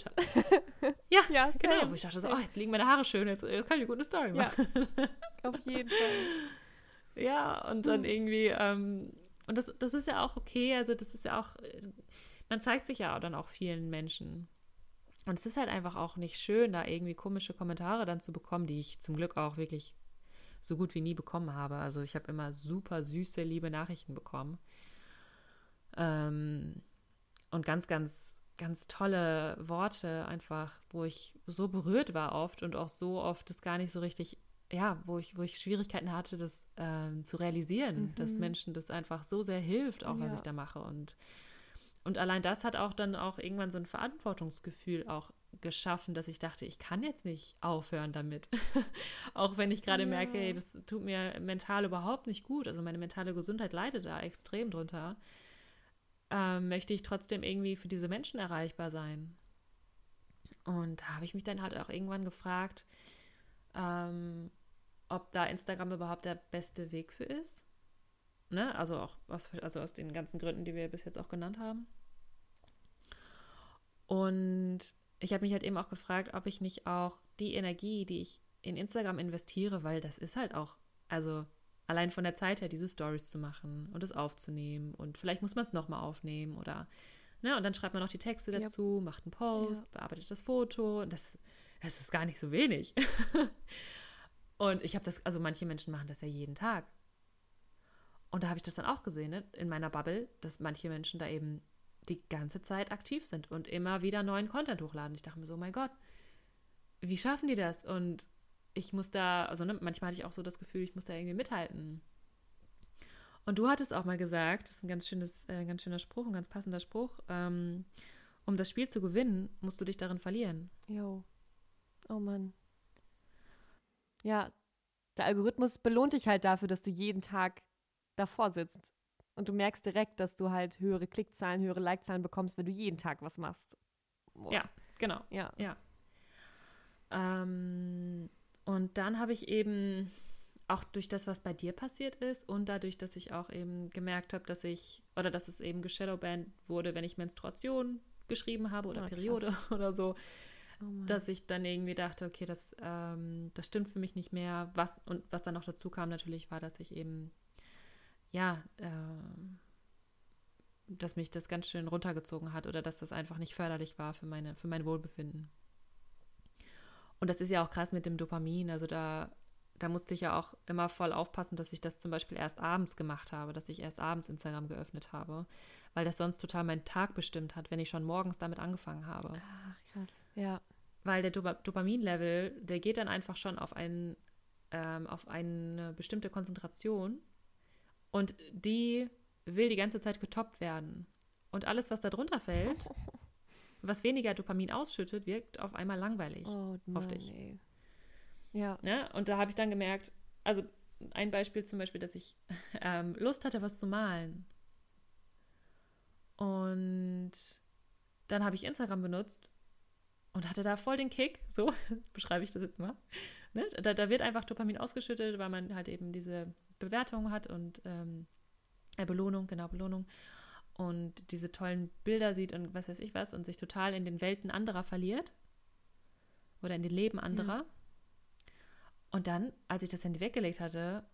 ja, ja genau. Wo ich dachte so, oh, jetzt liegen meine Haare schön, jetzt, jetzt kann ich eine gute Story machen. Ja, auf jeden Fall. Ja, und dann irgendwie, ähm, und das, das ist ja auch okay, also das ist ja auch, man zeigt sich ja dann auch vielen Menschen. Und es ist halt einfach auch nicht schön, da irgendwie komische Kommentare dann zu bekommen, die ich zum Glück auch wirklich so gut wie nie bekommen habe. Also ich habe immer super süße, liebe Nachrichten bekommen. Ähm, und ganz, ganz, ganz tolle Worte einfach, wo ich so berührt war oft und auch so oft das gar nicht so richtig, ja, wo ich, wo ich Schwierigkeiten hatte, das ähm, zu realisieren, mhm. dass Menschen das einfach so sehr hilft, auch ja. was ich da mache. Und, und allein das hat auch dann auch irgendwann so ein Verantwortungsgefühl auch geschaffen, dass ich dachte, ich kann jetzt nicht aufhören damit. auch wenn ich gerade ja. merke, hey, das tut mir mental überhaupt nicht gut. Also meine mentale Gesundheit leidet da extrem drunter ähm, möchte ich trotzdem irgendwie für diese Menschen erreichbar sein. Und da habe ich mich dann halt auch irgendwann gefragt, ähm, ob da Instagram überhaupt der beste Weg für ist. Ne? Also auch aus, also aus den ganzen Gründen, die wir bis jetzt auch genannt haben. Und ich habe mich halt eben auch gefragt, ob ich nicht auch die Energie, die ich in Instagram investiere, weil das ist halt auch, also allein von der Zeit her, diese Stories zu machen und es aufzunehmen. Und vielleicht muss man es nochmal aufnehmen oder, ne, und dann schreibt man noch die Texte dazu, ja. macht einen Post, ja. bearbeitet das Foto. Und das, das ist gar nicht so wenig. und ich habe das, also manche Menschen machen das ja jeden Tag. Und da habe ich das dann auch gesehen, ne, in meiner Bubble, dass manche Menschen da eben die ganze Zeit aktiv sind und immer wieder neuen Content hochladen. Ich dachte mir so, oh mein Gott, wie schaffen die das? Und ich muss da, also ne, manchmal hatte ich auch so das Gefühl, ich muss da irgendwie mithalten. Und du hattest auch mal gesagt, das ist ein ganz schönes, äh, ganz schöner Spruch, ein ganz passender Spruch, ähm, um das Spiel zu gewinnen, musst du dich darin verlieren. Jo. Oh Mann. Ja, der Algorithmus belohnt dich halt dafür, dass du jeden Tag davor sitzt. Und du merkst direkt, dass du halt höhere Klickzahlen, höhere Likezahlen bekommst, wenn du jeden Tag was machst. Boah. Ja, genau. Ja. ja. Ähm, und dann habe ich eben auch durch das, was bei dir passiert ist und dadurch, dass ich auch eben gemerkt habe, dass ich, oder dass es eben geshadowbanned wurde, wenn ich Menstruation geschrieben habe oder oh, Periode krass. oder so, oh dass ich dann irgendwie dachte, okay, das, ähm, das stimmt für mich nicht mehr. Was, und was dann noch dazu kam natürlich, war, dass ich eben, ja, äh, dass mich das ganz schön runtergezogen hat oder dass das einfach nicht förderlich war für, meine, für mein Wohlbefinden. Und das ist ja auch krass mit dem Dopamin. Also da, da musste ich ja auch immer voll aufpassen, dass ich das zum Beispiel erst abends gemacht habe, dass ich erst abends Instagram geöffnet habe, weil das sonst total meinen Tag bestimmt hat, wenn ich schon morgens damit angefangen habe. Ach, krass. Ja. Weil der Dop Dopaminlevel, der geht dann einfach schon auf, einen, ähm, auf eine bestimmte Konzentration und die will die ganze Zeit getoppt werden. Und alles, was da drunter fällt, was weniger Dopamin ausschüttet, wirkt auf einmal langweilig oh, auf dich. Ey. Ja. Ne? Und da habe ich dann gemerkt, also ein Beispiel zum Beispiel, dass ich ähm, Lust hatte, was zu malen. Und dann habe ich Instagram benutzt und hatte da voll den Kick. So beschreibe ich das jetzt mal. Ne? Da, da, wird einfach Dopamin ausgeschüttet, weil man halt eben diese Bewertung hat und ähm, äh, Belohnung, genau, Belohnung und diese tollen Bilder sieht und was weiß ich was und sich total in den Welten anderer verliert oder in den Leben anderer. Ja. Und dann, als ich das Handy weggelegt hatte,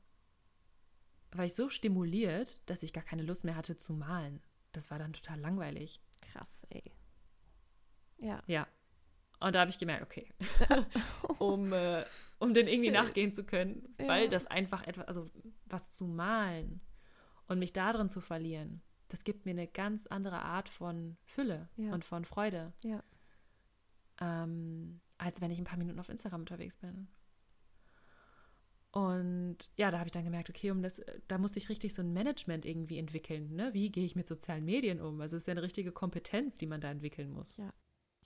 war ich so stimuliert, dass ich gar keine Lust mehr hatte zu malen. Das war dann total langweilig. Krass, ey. Ja. Ja. Und da habe ich gemerkt, okay, um, äh, um den irgendwie Schön. nachgehen zu können, weil ja. das einfach etwas, also was zu malen und mich darin zu verlieren, das gibt mir eine ganz andere Art von Fülle ja. und von Freude. Ja. Ähm, als wenn ich ein paar Minuten auf Instagram unterwegs bin. Und ja, da habe ich dann gemerkt, okay, um das, da muss ich richtig so ein Management irgendwie entwickeln. Ne? Wie gehe ich mit sozialen Medien um? Also es ist ja eine richtige Kompetenz, die man da entwickeln muss. Ja.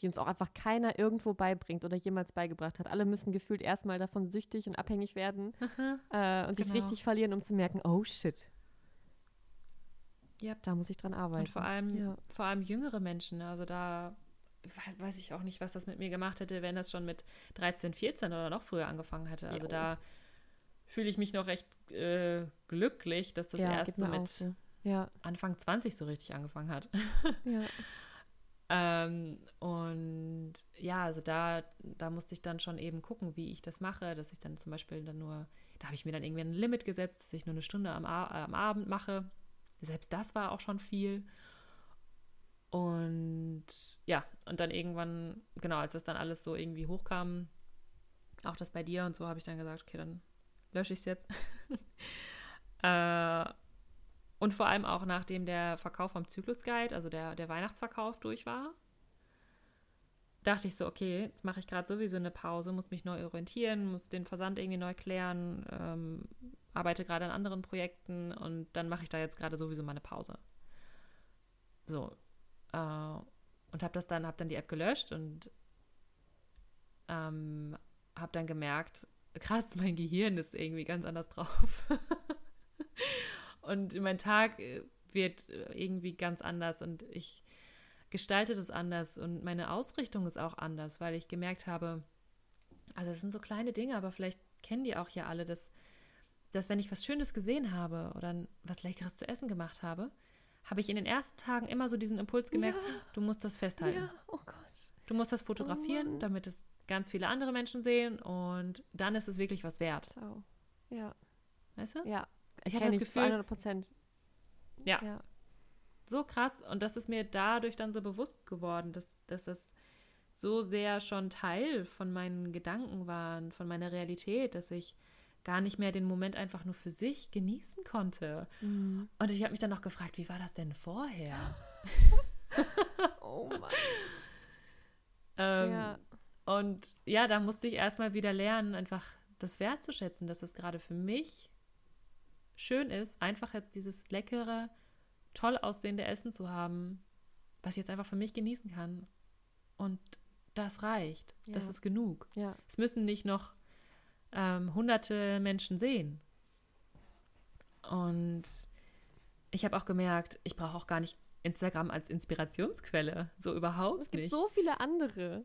Die uns auch einfach keiner irgendwo beibringt oder jemals beigebracht hat. Alle müssen gefühlt erstmal davon süchtig und abhängig werden äh, und sich Genau. richtig verlieren, um zu merken, oh shit. Ja. Da muss ich dran arbeiten. Und vor allem, Ja. vor allem jüngere Menschen. Also da we- weiß ich auch nicht, was das mit mir gemacht hätte, wenn das schon mit 13, 14 oder noch früher angefangen hätte. Also Jo. da fühle ich mich noch recht äh, glücklich, dass das ja, erst so mit so. Ja, Anfang 20 so richtig angefangen hat. ja. Ähm, und ja, also da, da musste ich dann schon eben gucken, wie ich das mache, dass ich dann zum Beispiel dann nur, da habe ich mir dann irgendwie ein Limit gesetzt, dass ich nur eine Stunde am, am Abend mache. Selbst das war auch schon viel. Und ja, und dann irgendwann, genau, als das dann alles so irgendwie hochkam, auch das bei dir und so, habe ich dann gesagt, okay, dann lösche ich es jetzt. äh, und vor allem auch nachdem der Verkauf vom Zyklus Guide, also der, der Weihnachtsverkauf durch war, dachte ich so, okay, jetzt mache ich gerade sowieso eine Pause, muss mich neu orientieren, muss den Versand irgendwie neu klären, ähm, arbeite gerade an anderen Projekten und dann mache ich da jetzt gerade sowieso mal eine Pause. So. Äh, und habe das dann, habe dann die App gelöscht und ähm, habe dann gemerkt, krass, mein Gehirn ist irgendwie ganz anders drauf. und mein Tag äh, wird äh, irgendwie ganz anders und ich gestalte das anders und meine Ausrichtung ist auch anders, weil ich gemerkt habe, also es sind so kleine Dinge, aber vielleicht kennen die auch ja alle, dass, dass wenn ich was Schönes gesehen habe oder was Leckeres zu essen gemacht habe, habe ich in den ersten Tagen immer so diesen Impuls gemerkt, du musst das festhalten. ja, oh Gott. Du musst das fotografieren, Mann. damit es ganz viele andere Menschen sehen und dann ist es wirklich was wert. Ciao. Ja, Weißt du? ja. Ich hatte das Gefühl, 100 Prozent. Ja. ja. so krass und das ist mir dadurch dann so bewusst geworden, dass, dass es so sehr schon Teil von meinen Gedanken waren, von meiner Realität, dass ich gar nicht mehr den Moment einfach nur für sich genießen konnte. Mhm. Und ich habe mich dann noch gefragt, wie war das denn vorher? Oh Mann. ähm, ja. Und ja, da musste ich erstmal wieder lernen, einfach das wertzuschätzen, dass es gerade für mich schön ist, einfach jetzt dieses leckere, toll aussehende Essen zu haben, was ich jetzt einfach für mich genießen kann. Und das reicht. Das Ja. ist genug. Ja. Es müssen nicht noch ähm, hunderte Menschen sehen. Und ich habe auch gemerkt, ich brauche auch gar nicht Instagram als Inspirationsquelle. So überhaupt Es gibt nicht. so viele andere.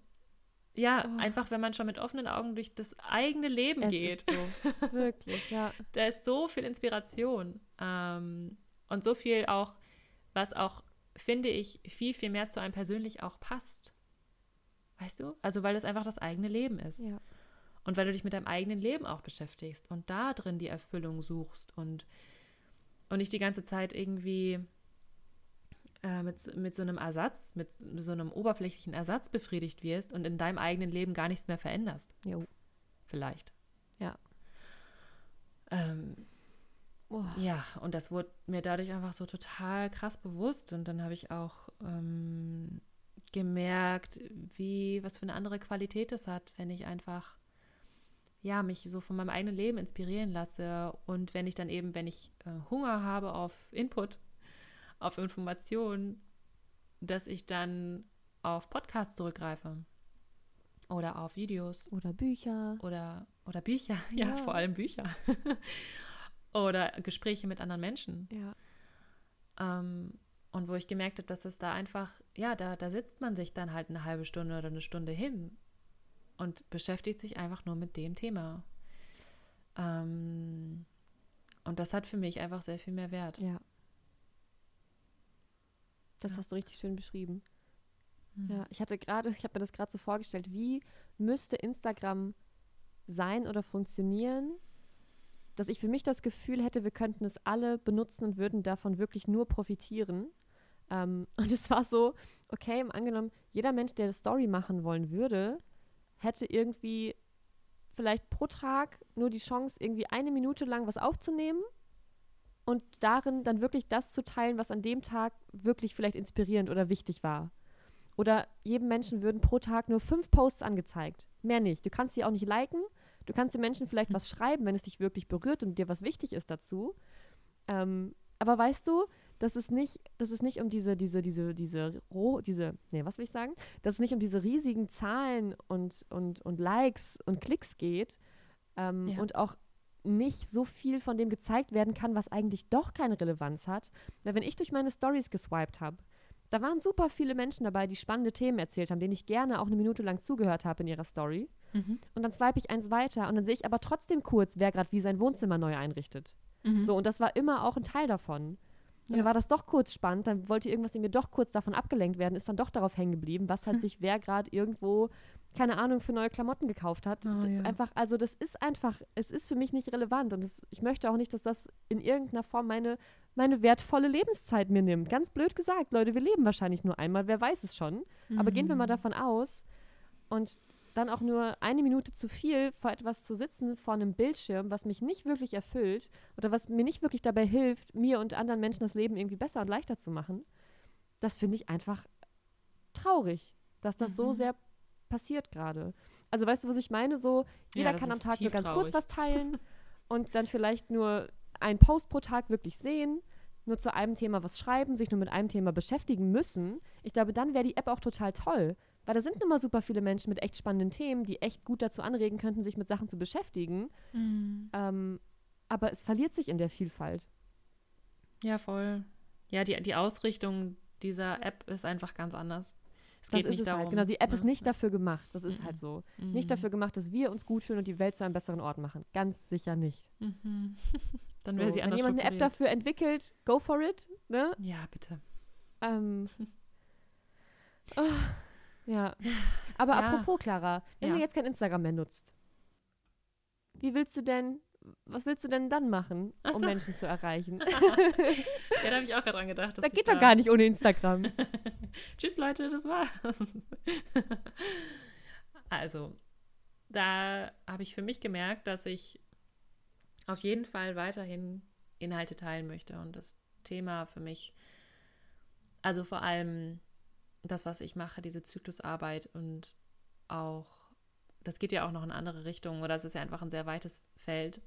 Ja, Oh. einfach, wenn man schon mit offenen Augen durch das eigene Leben Es geht. so. Wirklich, ja. Da ist so viel Inspiration ähm, und so viel auch, was auch, finde ich, viel, viel mehr zu einem persönlich auch passt. Weißt du? Also, weil es einfach das eigene Leben ist. Ja. Und weil du dich mit deinem eigenen Leben auch beschäftigst und da drin die Erfüllung suchst und, und nicht die ganze Zeit irgendwie äh, mit, mit so einem Ersatz, mit so einem oberflächlichen Ersatz befriedigt wirst und in deinem eigenen Leben gar nichts mehr veränderst. Jo. Vielleicht. Ja. Ähm, Boah. ja, und das wurde mir dadurch einfach so total krass bewusst. Und dann habe ich auch ähm, gemerkt, wie, was für eine andere Qualität es hat, wenn ich einfach, ja, mich so von meinem eigenen Leben inspirieren lasse. Und wenn ich dann eben, wenn ich äh, Hunger habe auf Input, auf Informationen, dass ich dann auf Podcasts zurückgreife. Oder auf Videos Oder Bücher. oder, oder Bücher, ja, Ja. vor allem Bücher. oder Gespräche mit anderen Menschen. Ja. Ähm, und wo ich gemerkt habe, dass es da einfach, ja, da, da sitzt man sich dann halt eine halbe Stunde oder eine Stunde hin und beschäftigt sich einfach nur mit dem Thema. Ähm, und das hat für mich einfach sehr viel mehr Wert. Ja. Das Ja. hast du richtig schön beschrieben. Mhm. Ja, ich hatte gerade, ich habe mir das gerade so vorgestellt, wie müsste Instagram sein oder funktionieren, dass ich für mich das Gefühl hätte, wir könnten es alle benutzen und würden davon wirklich nur profitieren. Ähm, und es war so, okay, im angenommen, jeder Mensch, der eine Story machen wollen würde, hätte irgendwie vielleicht pro Tag nur die Chance, irgendwie eine Minute lang was aufzunehmen und darin dann wirklich das zu teilen, was an dem Tag wirklich vielleicht inspirierend oder wichtig war. Oder jedem Menschen würden pro Tag nur fünf Posts angezeigt. Mehr nicht. Du kannst sie auch nicht liken. Du kannst den Menschen vielleicht was schreiben, wenn es dich wirklich berührt und dir was wichtig ist dazu. Ähm, aber weißt du, dass es nicht, dass es nicht um diese, diese, diese, diese, roh, diese, nee, was will ich sagen? Dass es nicht um diese riesigen Zahlen und, und, und Likes und Klicks geht ähm, Ja. und auch nicht so viel von dem gezeigt werden kann, was eigentlich doch keine Relevanz hat. Weil wenn ich durch meine Stories geswiped habe, da waren super viele Menschen dabei, die spannende Themen erzählt haben, denen ich gerne auch eine Minute lang zugehört habe in ihrer Story. Mhm. Und dann swipe ich eins weiter und dann sehe ich aber trotzdem kurz, wer gerade wie sein Wohnzimmer neu einrichtet. Mhm. So, und das war immer auch ein Teil davon. Und Ja. dann war das doch kurz spannend, dann wollte irgendwas in mir doch kurz davon abgelenkt werden, ist dann doch darauf hängen geblieben, was halt sich wer gerade irgendwo, keine Ahnung, für neue Klamotten gekauft hat. Oh, das ist ja. einfach, also das ist einfach, es ist für mich nicht relevant und das, ich möchte auch nicht, dass das in irgendeiner Form meine, meine wertvolle Lebenszeit mir nimmt. Ganz blöd gesagt, Leute, wir leben wahrscheinlich nur einmal, wer weiß es schon. Aber gehen wir Mhm. mal davon aus und dann auch nur eine Minute zu viel vor etwas zu sitzen, vor einem Bildschirm, was mich nicht wirklich erfüllt oder was mir nicht wirklich dabei hilft, mir und anderen Menschen das Leben irgendwie besser und leichter zu machen, das finde ich einfach traurig, dass das so Mhm. sehr passiert gerade. Also weißt du, was ich meine? So, jeder das kann am Tag nur ganz kurz traurig. was teilen und dann vielleicht nur einen Post pro Tag wirklich sehen, nur zu einem Thema was schreiben, sich nur mit einem Thema beschäftigen müssen. Ich glaube, dann wäre die App auch total toll. Weil da sind nun mal super viele Menschen mit echt spannenden Themen, die echt gut dazu anregen könnten, sich mit Sachen zu beschäftigen. Mhm. Ähm, aber es verliert sich in der Vielfalt. Ja, voll. Ja, die, die Ausrichtung dieser App ist einfach ganz anders. Es Das geht ist nicht es darum. halt. Genau, die App ist ne? nicht dafür gemacht. Das ist Mhm. halt so. Mhm. Nicht dafür gemacht, dass wir uns gut fühlen und die Welt zu einem besseren Ort machen. Ganz sicher nicht. Mhm. Dann So, wäre sie wenn anders jemand eine App dafür entwickelt, go for it. Ne? Ja, bitte. Ähm, oh, ja. Aber Ja. apropos, Clara, wenn Ja. du jetzt kein Instagram mehr nutzt, wie willst du denn, was willst du denn dann machen, Ach um so. Menschen zu erreichen? Ja, da habe ich auch gerade dran gedacht. dass das geht doch gar nicht ohne Instagram. Tschüss, Leute, das war. also, da habe ich für mich gemerkt, dass ich auf jeden Fall weiterhin Inhalte teilen möchte und das Thema für mich, also vor allem das, was ich mache, diese Zyklusarbeit und auch, das geht ja auch noch in andere Richtungen oder es ist ja einfach ein sehr weites Feld.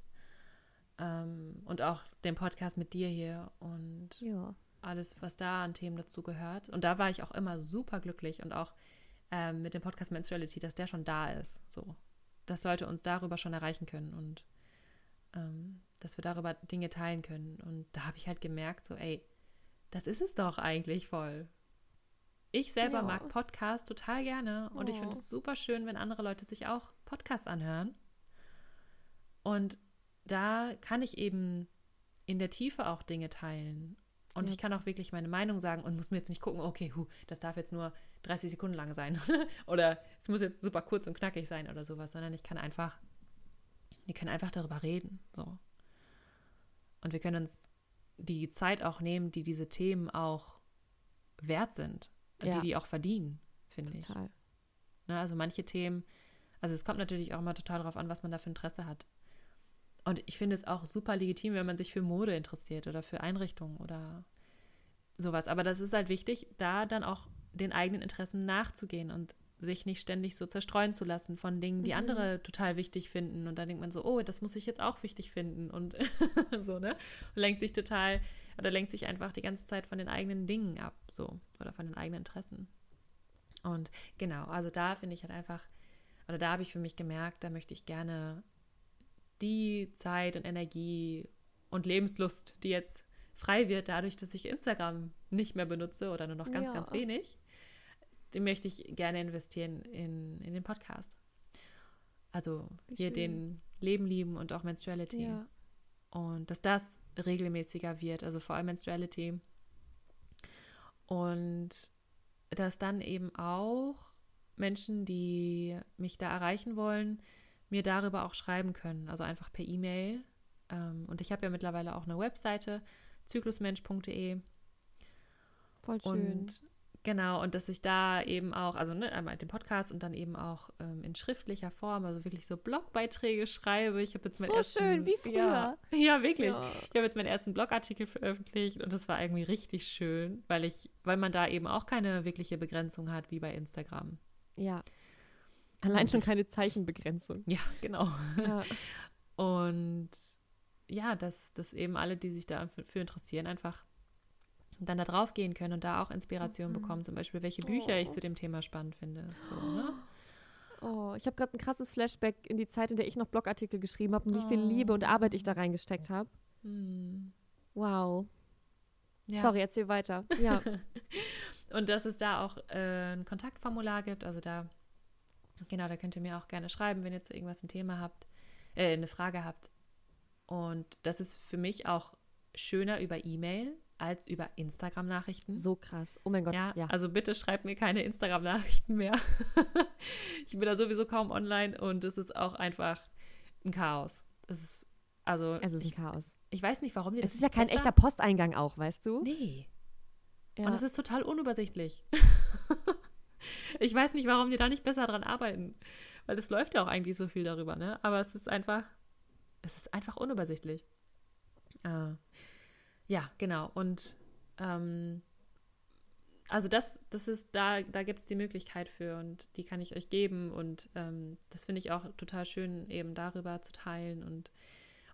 Ähm, und auch den Podcast mit dir hier und ja. alles, was da an Themen dazu gehört. Und da war ich auch immer super glücklich und auch ähm, mit dem Podcast Menstruality, dass der schon da ist. So, das sollte uns darüber schon erreichen können und ähm, dass wir darüber Dinge teilen können. Und da habe ich halt gemerkt, so, ey, das ist es doch eigentlich voll. Ich selber Ja. mag Podcasts total gerne und ich finde Oh. es super schön, wenn andere Leute sich auch Podcasts anhören. Und da kann ich eben in der Tiefe auch Dinge teilen. Und Ja. ich kann auch wirklich meine Meinung sagen und muss mir jetzt nicht gucken, okay, hu, das darf jetzt nur 30 Sekunden lang sein. oder es muss jetzt super kurz und knackig sein oder sowas, sondern ich kann einfach, wir können einfach darüber reden. So. Und wir können uns die Zeit auch nehmen, die diese Themen auch wert sind. Ja. Die die auch verdienen, finde ich. Total. Ne, also manche Themen, also es kommt natürlich auch immer total darauf an, was man da für Interesse hat. Und ich finde es auch super legitim, wenn man sich für Mode interessiert oder für Einrichtungen oder sowas. Aber das ist halt wichtig, da dann auch den eigenen Interessen nachzugehen und sich nicht ständig so zerstreuen zu lassen von Dingen, die Mhm. andere total wichtig finden. Und dann denkt man so, oh, das muss ich jetzt auch wichtig finden und so, ne? Und lenkt sich total, oder lenkt sich einfach die ganze Zeit von den eigenen Dingen ab, so, oder von den eigenen Interessen. Und genau, also da finde ich halt einfach, oder da habe ich für mich gemerkt, da möchte ich gerne die Zeit und Energie und Lebenslust, die jetzt frei wird, dadurch, dass ich Instagram nicht mehr benutze oder nur noch ganz, Ja. ganz wenig, die möchte ich gerne investieren in, in den Podcast. Also Wie hier schön. den Leben lieben und auch Menstruality. Ja. Und dass das regelmäßiger wird, also vor allem Menstruality. Und dass dann eben auch Menschen, die mich da erreichen wollen, mir darüber auch schreiben können. Also einfach per E-Mail. Ähm, und ich habe ja mittlerweile auch eine Webseite, zyklusmensch.de. Voll schön. Und genau, und dass ich da eben auch, also ne, einmal den Podcast und dann eben auch ähm, in schriftlicher Form, also wirklich so Blogbeiträge schreibe. Ich habe jetzt meinen So ersten, schön, wie Ja, ja wirklich. Ja. Ich habe jetzt meinen ersten Blogartikel veröffentlicht und das war irgendwie richtig schön, weil ich, weil man da eben auch keine wirkliche Begrenzung hat wie bei Instagram. ja. Allein schon keine Zeichenbegrenzung. Ja, genau. Ja. Und ja, dass, dass eben alle, die sich dafür interessieren, einfach dann da drauf gehen können und da auch Inspiration Mhm. bekommen, zum Beispiel, welche Bücher ich Oh. zu dem Thema spannend finde. So, ne? Oh, ich habe gerade ein krasses Flashback in die Zeit, in der ich noch Blogartikel geschrieben habe und wie viel Oh. Liebe und Arbeit ich da reingesteckt habe. Hm. Wow. Ja. Sorry, erzähl weiter. Ja. Und dass es da auch äh, ein Kontaktformular gibt. Also da, genau, da könnt ihr mir auch gerne schreiben, wenn ihr zu irgendwas ein Thema habt, äh, eine Frage habt. Und das ist für mich auch schöner über E-Mail als über Instagram-Nachrichten. so krass. Oh mein Gott. Ja, Ja. also bitte schreibt mir keine Instagram-Nachrichten mehr. ich bin da sowieso kaum online und es ist auch einfach ein Chaos. Es ist, also, Es ist ein ich, Chaos. ich weiß nicht, warum die Es das ist ja kein besser- echter Posteingang auch, weißt du? Nee. Ja. Und es ist total unübersichtlich. ich weiß nicht, warum die da nicht besser dran arbeiten. Weil es läuft ja auch eigentlich so viel darüber, ne? Aber es ist einfach, es ist einfach unübersichtlich. Äh, ja, genau. Und ähm, also das, das ist, da, da gibt es die Möglichkeit für und die kann ich euch geben. Und ähm, das finde ich auch total schön, eben darüber zu teilen. Und,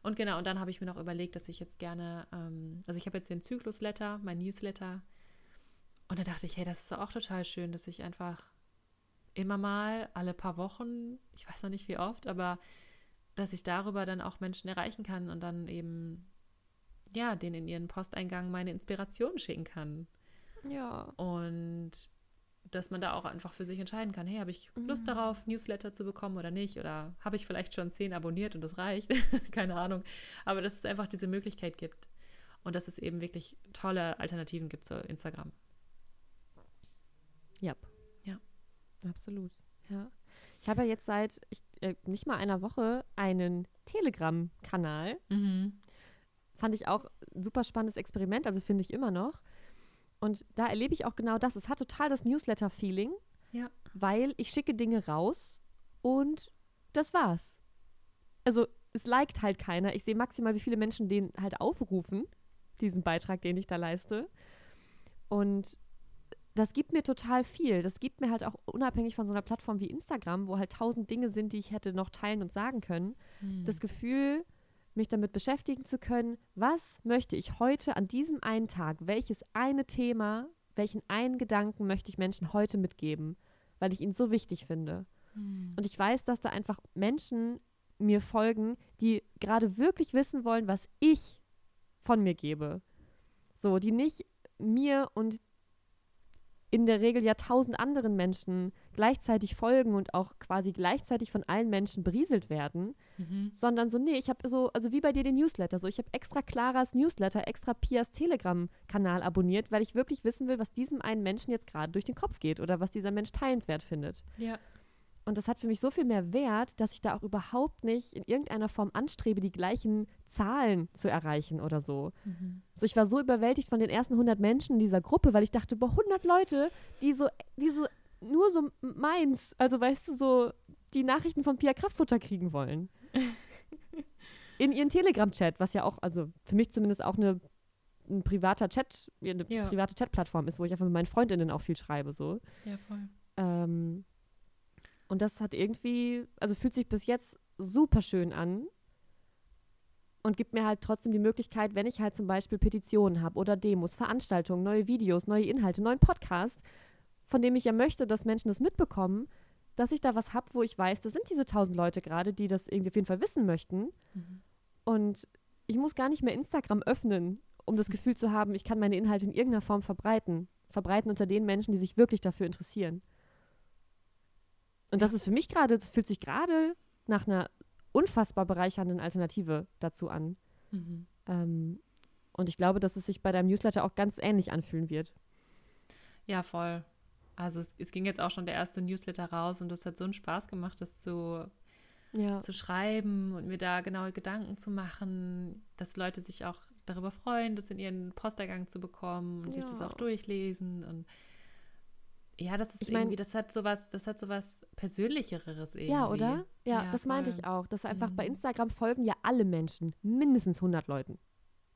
und genau, und dann habe ich mir noch überlegt, dass ich jetzt gerne, ähm, also ich habe jetzt den Zyklus-Letter, mein Newsletter. Und da dachte ich, hey, das ist auch total schön, dass ich einfach immer mal alle paar Wochen, ich weiß noch nicht wie oft, aber dass ich darüber dann auch Menschen erreichen kann und dann eben, ja, denen in ihren Posteingang meine Inspiration schicken kann. ja. Und dass man da auch einfach für sich entscheiden kann, hey, habe ich Lust Mhm. darauf, Newsletter zu bekommen oder nicht? Oder habe ich vielleicht schon zehn abonniert und das reicht? Keine Ahnung. Aber dass es einfach diese Möglichkeit gibt. Und dass es eben wirklich tolle Alternativen gibt zu Instagram. Ja. Ja. Absolut. Ja. Ich habe ja jetzt seit ich, äh, nicht mal einer Woche einen Telegram-Kanal. Fand ich auch ein super spannendes Experiment, also finde ich immer noch. Und da erlebe ich auch genau das. Es hat total das Newsletter-Feeling, Ja. weil ich schicke Dinge raus und das war's. Also es liked halt keiner. Ich sehe maximal, wie viele Menschen den halt aufrufen, diesen Beitrag, den ich da leiste. Und das gibt mir total viel. Das gibt mir halt auch unabhängig von so einer Plattform wie Instagram, wo halt tausend Dinge sind, die ich hätte noch teilen und sagen können, das Gefühl, mich damit beschäftigen zu können, was möchte ich heute an diesem einen Tag, welches eine Thema, welchen einen Gedanken möchte ich Menschen heute mitgeben, weil ich ihn so wichtig finde. Und ich weiß, dass da einfach Menschen mir folgen, die gerade wirklich wissen wollen, was ich von mir gebe. So, die nicht mir und in der Regel ja tausend anderen Menschen gleichzeitig folgen und auch quasi gleichzeitig von allen Menschen berieselt werden, Mhm. sondern so, nee, ich habe so, also wie bei dir den Newsletter, so ich habe extra Claras Newsletter, extra Pias Telegram-Kanal abonniert, weil ich wirklich wissen will, was diesem einen Menschen jetzt gerade durch den Kopf geht oder was dieser Mensch teilenswert findet. Ja. Und das hat für mich so viel mehr Wert, dass ich da auch überhaupt nicht in irgendeiner Form anstrebe, die gleichen Zahlen zu erreichen oder so. Mhm. So, ich war so überwältigt von den ersten 100 Menschen in dieser Gruppe, weil ich dachte, boah, 100 Leute, die so, die so, nur so meins, also weißt du, so die Nachrichten von Pia Kraftfutter kriegen wollen. In ihren Telegram-Chat, was ja auch, also für mich zumindest auch eine, ein privater Chat, eine Ja. private Chatplattform ist, wo ich einfach mit meinen Freundinnen auch viel schreibe, so. Ja, voll. Ähm, und das hat irgendwie, also fühlt sich bis jetzt super schön an und gibt mir halt trotzdem die Möglichkeit, wenn ich halt zum Beispiel Petitionen habe oder Demos, Veranstaltungen, neue Videos, neue Inhalte, neuen Podcast, von dem ich ja möchte, dass Menschen das mitbekommen, dass ich da was habe, wo ich weiß, das sind diese tausend Leute gerade, die das irgendwie auf jeden Fall wissen möchten. Mhm. Und ich muss gar nicht mehr Instagram öffnen, um das Gefühl zu haben, ich kann meine Inhalte in irgendeiner Form verbreiten. Verbreiten unter den Menschen, die sich wirklich dafür interessieren. Und das ist für mich gerade, das fühlt sich gerade nach einer unfassbar bereichernden Alternative dazu an. Mhm. Ähm, und ich glaube, dass es sich bei deinem Newsletter auch ganz ähnlich anfühlen wird. Ja, voll. Also es, es ging jetzt auch schon der erste Newsletter raus und das hat so einen Spaß gemacht, das zu, Ja. zu schreiben und mir da genaue Gedanken zu machen, dass Leute sich auch darüber freuen, das in ihren Posteingang zu bekommen und sich das Ja. auch durchlesen und ja, das ist Ich mein- irgendwie, das hat sowas, das hat sowas Persönlicheres irgendwie. Ja, oder? Ja, Ja, das meinte voll. ich auch. Dass einfach bei Mhm. Instagram folgen ja alle Menschen mindestens 100 Leuten.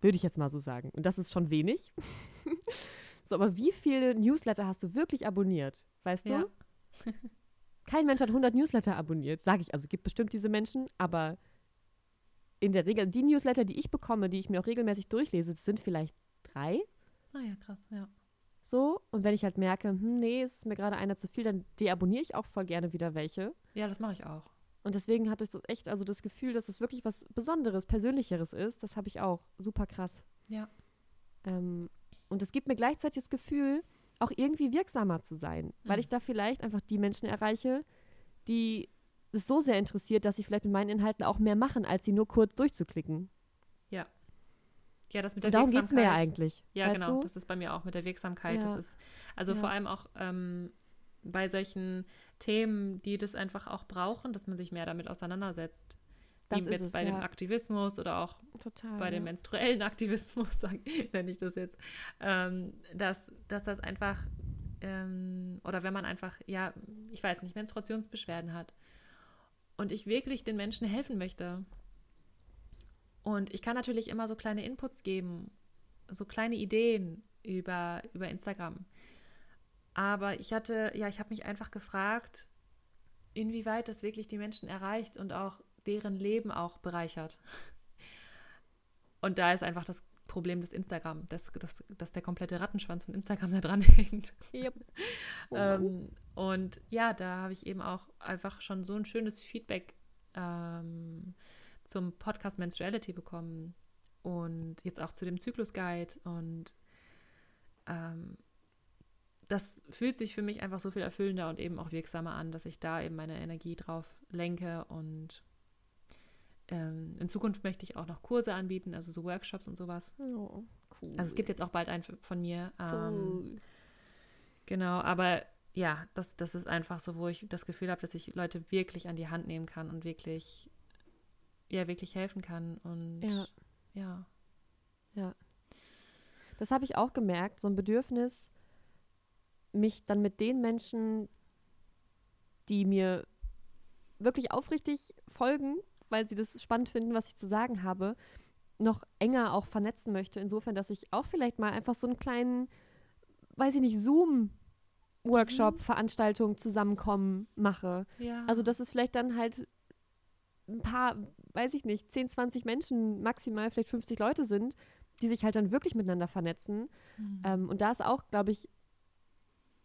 Würde ich jetzt mal so sagen. Und das ist schon wenig. so, aber wie viele Newsletter hast du wirklich abonniert? Weißt du? Ja. Kein Mensch hat 100 Newsletter abonniert, sage ich. Also gibt bestimmt diese Menschen, aber in der Regel, die Newsletter, die ich bekomme, die ich mir auch regelmäßig durchlese, das sind vielleicht drei. Ah ja, krass, ja. So, und wenn ich halt merke, hm, nee, es ist mir gerade einer zu viel, dann deabonniere ich auch voll gerne wieder welche. Ja, das mache ich auch. Und deswegen hatte ich so echt, also das Gefühl, dass es wirklich was Besonderes, Persönlicheres ist, das habe ich auch. Super krass. Ja. Ähm, und es gibt mir gleichzeitig das Gefühl, auch irgendwie wirksamer zu sein, weil Mhm. ich da vielleicht einfach die Menschen erreiche, die es so sehr interessiert, dass sie vielleicht mit meinen Inhalten auch mehr machen, als sie nur kurz durchzuklicken. Ja, das mit der Und darum geht es mir ja Wirksamkeit. eigentlich. Ja, genau. Du? Das ist bei mir auch mit der Wirksamkeit. Das Ja. ist also Ja. vor allem auch ähm, bei solchen Themen, die das einfach auch brauchen, dass man sich mehr damit auseinandersetzt. Das Wie ist jetzt es, bei dem ja. Aktivismus oder auch Total. bei dem menstruellen Aktivismus, nenne ich das jetzt, ähm, dass, dass das einfach, ähm, oder wenn man einfach, ja, ich weiß nicht, Menstruationsbeschwerden hat und ich wirklich den Menschen helfen möchte. Und ich kann natürlich immer so kleine Inputs geben, so kleine Ideen über, über Instagram. Aber ich hatte, ja, ich habe mich einfach gefragt, inwieweit das wirklich die Menschen erreicht und auch deren Leben auch bereichert. Und da ist einfach das Problem des Instagram, dass, dass, dass der komplette Rattenschwanz von Instagram da dran hängt. Yep. Oh. Ähm, und ja, da habe ich eben auch einfach schon so ein schönes Feedback ähm, zum Podcast Menstruality bekommen und jetzt auch zu dem Zyklus-Guide. Und ähm, das fühlt sich für mich einfach so viel erfüllender und eben auch wirksamer an, dass ich da eben meine Energie drauf lenke. Und ähm, in Zukunft möchte ich auch noch Kurse anbieten, also so Workshops und sowas. Oh, cool. Also es gibt jetzt auch bald einen von mir. Ähm, cool. Genau, aber ja, das, das ist einfach so, wo ich das Gefühl habe, dass ich Leute wirklich an die Hand nehmen kann und wirklich, ja, wirklich helfen kann. Und Ja. ja, Das habe ich auch gemerkt, so ein Bedürfnis, mich dann mit den Menschen, die mir wirklich aufrichtig folgen, weil sie das spannend finden, was ich zu sagen habe, noch enger auch vernetzen möchte. Insofern, dass ich auch vielleicht mal einfach so einen kleinen, weiß ich nicht, Zoom-Workshop, Veranstaltung zusammenkommen mache. ja. Also, dass es vielleicht dann halt ein paar, weiß ich nicht, 10, 20 Menschen, maximal vielleicht 50 Leute sind, die sich halt dann wirklich miteinander vernetzen. Mhm. Ähm, und da ist auch, glaube ich,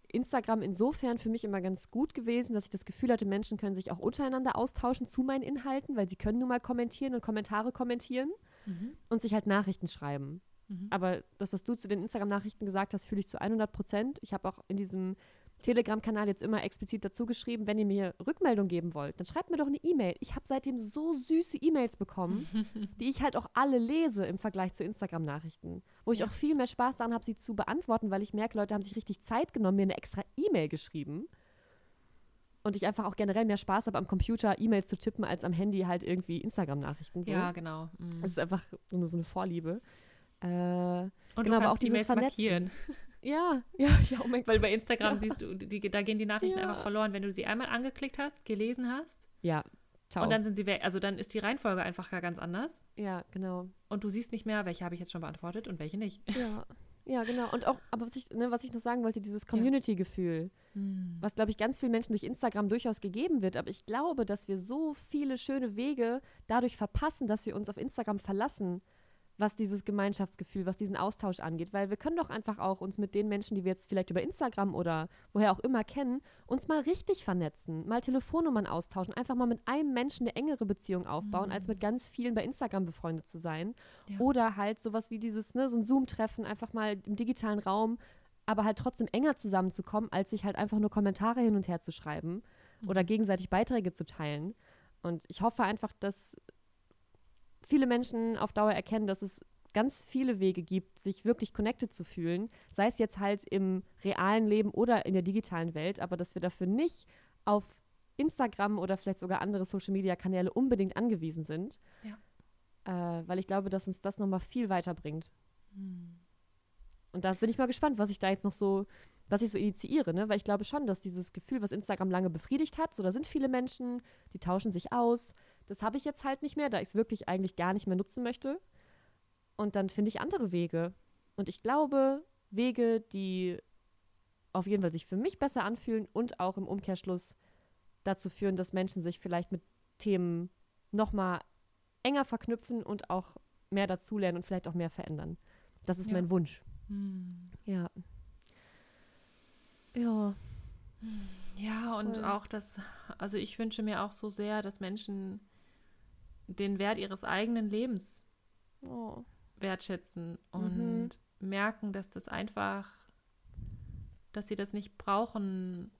Instagram insofern für mich immer ganz gut gewesen, dass ich das Gefühl hatte, Menschen können sich auch untereinander austauschen zu meinen Inhalten, weil sie können nun mal kommentieren und Kommentare kommentieren Mhm. und sich halt Nachrichten schreiben. Mhm. Aber das, was du zu den Instagram-Nachrichten gesagt hast, fühle ich zu 100 Prozent. Ich habe auch in diesem Telegram-Kanal jetzt immer explizit dazu geschrieben, wenn ihr mir Rückmeldung geben wollt, dann schreibt mir doch eine E-Mail. Ich habe seitdem so süße E-Mails bekommen, die ich halt auch alle lese im Vergleich zu Instagram-Nachrichten. Wo ich Ja. auch viel mehr Spaß daran habe, sie zu beantworten, weil ich merke, Leute haben sich richtig Zeit genommen, mir eine extra E-Mail geschrieben. Und ich einfach auch generell mehr Spaß habe, am Computer E-Mails zu tippen, als am Handy halt irgendwie Instagram-Nachrichten. So. Ja, genau. Mhm. Das ist einfach nur so eine Vorliebe. Äh, und genau, aber auch dieses E-Mails Vernetzen. markieren. ja, ja, ja, oh mein Weil Gott. bei Instagram siehst du, die, da gehen die Nachrichten Ja. einfach verloren, wenn du sie einmal angeklickt hast, gelesen hast Ja, ciao. und dann sind sie weg. Also dann ist die Reihenfolge einfach gar ganz anders ja, genau. und du siehst nicht mehr, welche habe ich jetzt schon beantwortet und welche nicht. Ja, ja, genau. Und auch, aber was ich, ne, was ich noch sagen wollte, dieses Community-Gefühl, Mhm. was, glaube ich, ganz vielen Menschen durch Instagram durchaus gegeben wird. Aber ich glaube, dass wir so viele schöne Wege dadurch verpassen, dass wir uns auf Instagram verlassen, was dieses Gemeinschaftsgefühl, was diesen Austausch angeht. Weil wir können doch einfach auch uns mit den Menschen, die wir jetzt vielleicht über Instagram oder woher auch immer kennen, uns mal richtig vernetzen, mal Telefonnummern austauschen, einfach mal mit einem Menschen eine engere Beziehung aufbauen, als mit ganz vielen bei Instagram befreundet zu sein. Ja. Oder halt sowas wie dieses, ne, so ein Zoom-Treffen, einfach mal im digitalen Raum, aber halt trotzdem enger zusammenzukommen, als sich halt einfach nur Kommentare hin und her zu schreiben oder gegenseitig Beiträge zu teilen. Und ich hoffe einfach, dass viele Menschen auf Dauer erkennen, dass es ganz viele Wege gibt, sich wirklich connected zu fühlen, sei es jetzt halt im realen Leben oder in der digitalen Welt, aber dass wir dafür nicht auf Instagram oder vielleicht sogar andere Social-Media-Kanäle unbedingt angewiesen sind. Äh, weil ich glaube, dass uns das nochmal viel weiterbringt. Mhm. Und da bin ich mal gespannt, was ich da jetzt noch so, was ich so initiiere, ne? Weil ich glaube schon, dass dieses Gefühl, was Instagram lange befriedigt hat, so da sind viele Menschen, die tauschen sich aus. Das habe ich jetzt halt nicht mehr, da ich es wirklich eigentlich gar nicht mehr nutzen möchte. Und dann finde ich andere Wege. Und ich glaube, Wege, die auf jeden Fall sich für mich besser anfühlen und auch im Umkehrschluss dazu führen, dass Menschen sich vielleicht mit Themen nochmal enger verknüpfen und auch mehr dazulernen und vielleicht auch mehr verändern. Das ist Ja. mein Wunsch. Hm. Ja. Ja. Ja, und Voll. auch das, also ich wünsche mir auch so sehr, dass Menschen den Wert ihres eigenen Lebens oh. wertschätzen und mhm. merken, dass das einfach, dass sie das nicht brauchen,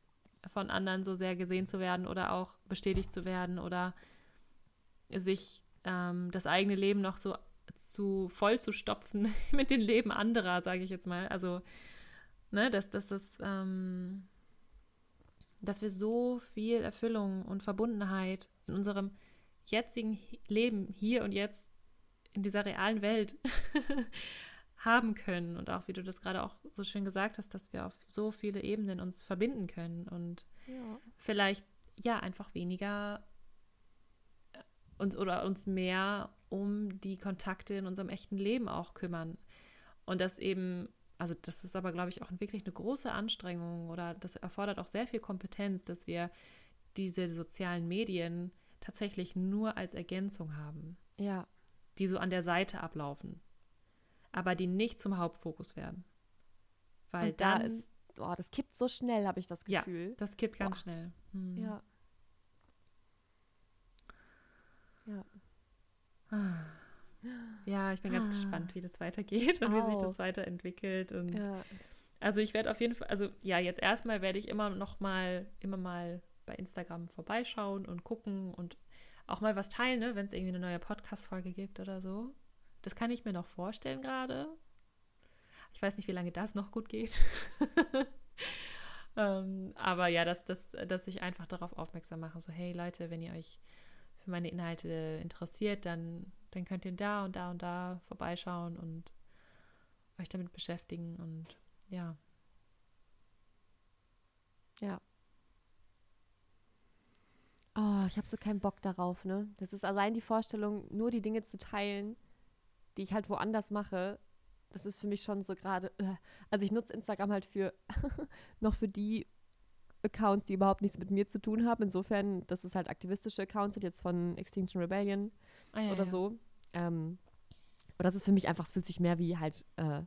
von anderen so sehr gesehen zu werden oder auch bestätigt zu werden oder sich ähm, das eigene Leben noch so zu voll zu stopfen mit dem Leben anderer, sage ich jetzt mal. Also, ne, dass, dass das, ähm, dass wir so viel Erfüllung und Verbundenheit in unserem jetzigen Leben, hier und jetzt, in dieser realen Welt haben können. Und auch, wie du das gerade auch so schön gesagt hast, dass wir auf so viele Ebenen uns verbinden können und ja. vielleicht ja einfach weniger äh, uns oder uns mehr um die Kontakte in unserem echten Leben auch kümmern. Und das eben, also das ist aber, glaube ich, auch wirklich eine große Anstrengung oder das erfordert auch sehr viel Kompetenz, dass wir diese sozialen Medien tatsächlich nur als Ergänzung haben. Ja. Die so an der Seite ablaufen. Aber die nicht zum Hauptfokus werden. Weil Und da ist, oh, das kippt so schnell, habe ich das Gefühl. Ja, das kippt ganz Boah. schnell. Hm. Ja. Ja. Ja, ich bin ganz ah. gespannt, wie das weitergeht und Auch. wie sich das weiterentwickelt. Und ja. Also ich werde auf jeden Fall, also ja, jetzt erstmal werde ich immer noch mal, immer mal bei Instagram vorbeischauen und gucken und auch mal was teilen, ne, wenn es irgendwie eine neue Podcast-Folge gibt oder so. Das kann ich mir noch vorstellen gerade. Ich weiß nicht, wie lange das noch gut geht. ähm, aber ja, dass, dass, dass ich einfach darauf aufmerksam mache, so hey Leute, wenn ihr euch für meine Inhalte interessiert, dann, dann könnt ihr da und da und da vorbeischauen und euch damit beschäftigen und ja. Ja. Oh, ich habe so keinen Bock darauf, ne? Das ist allein die Vorstellung, nur die Dinge zu teilen, die ich halt woanders mache. Das ist für mich schon so gerade. Äh, also ich nutze Instagram halt für noch für die Accounts, die überhaupt nichts mit mir zu tun haben. Insofern, dass es halt aktivistische Accounts sind, jetzt von Extinction Rebellion ah, ja, oder ja. so. Ähm, und das ist für mich einfach, es fühlt sich mehr wie halt äh,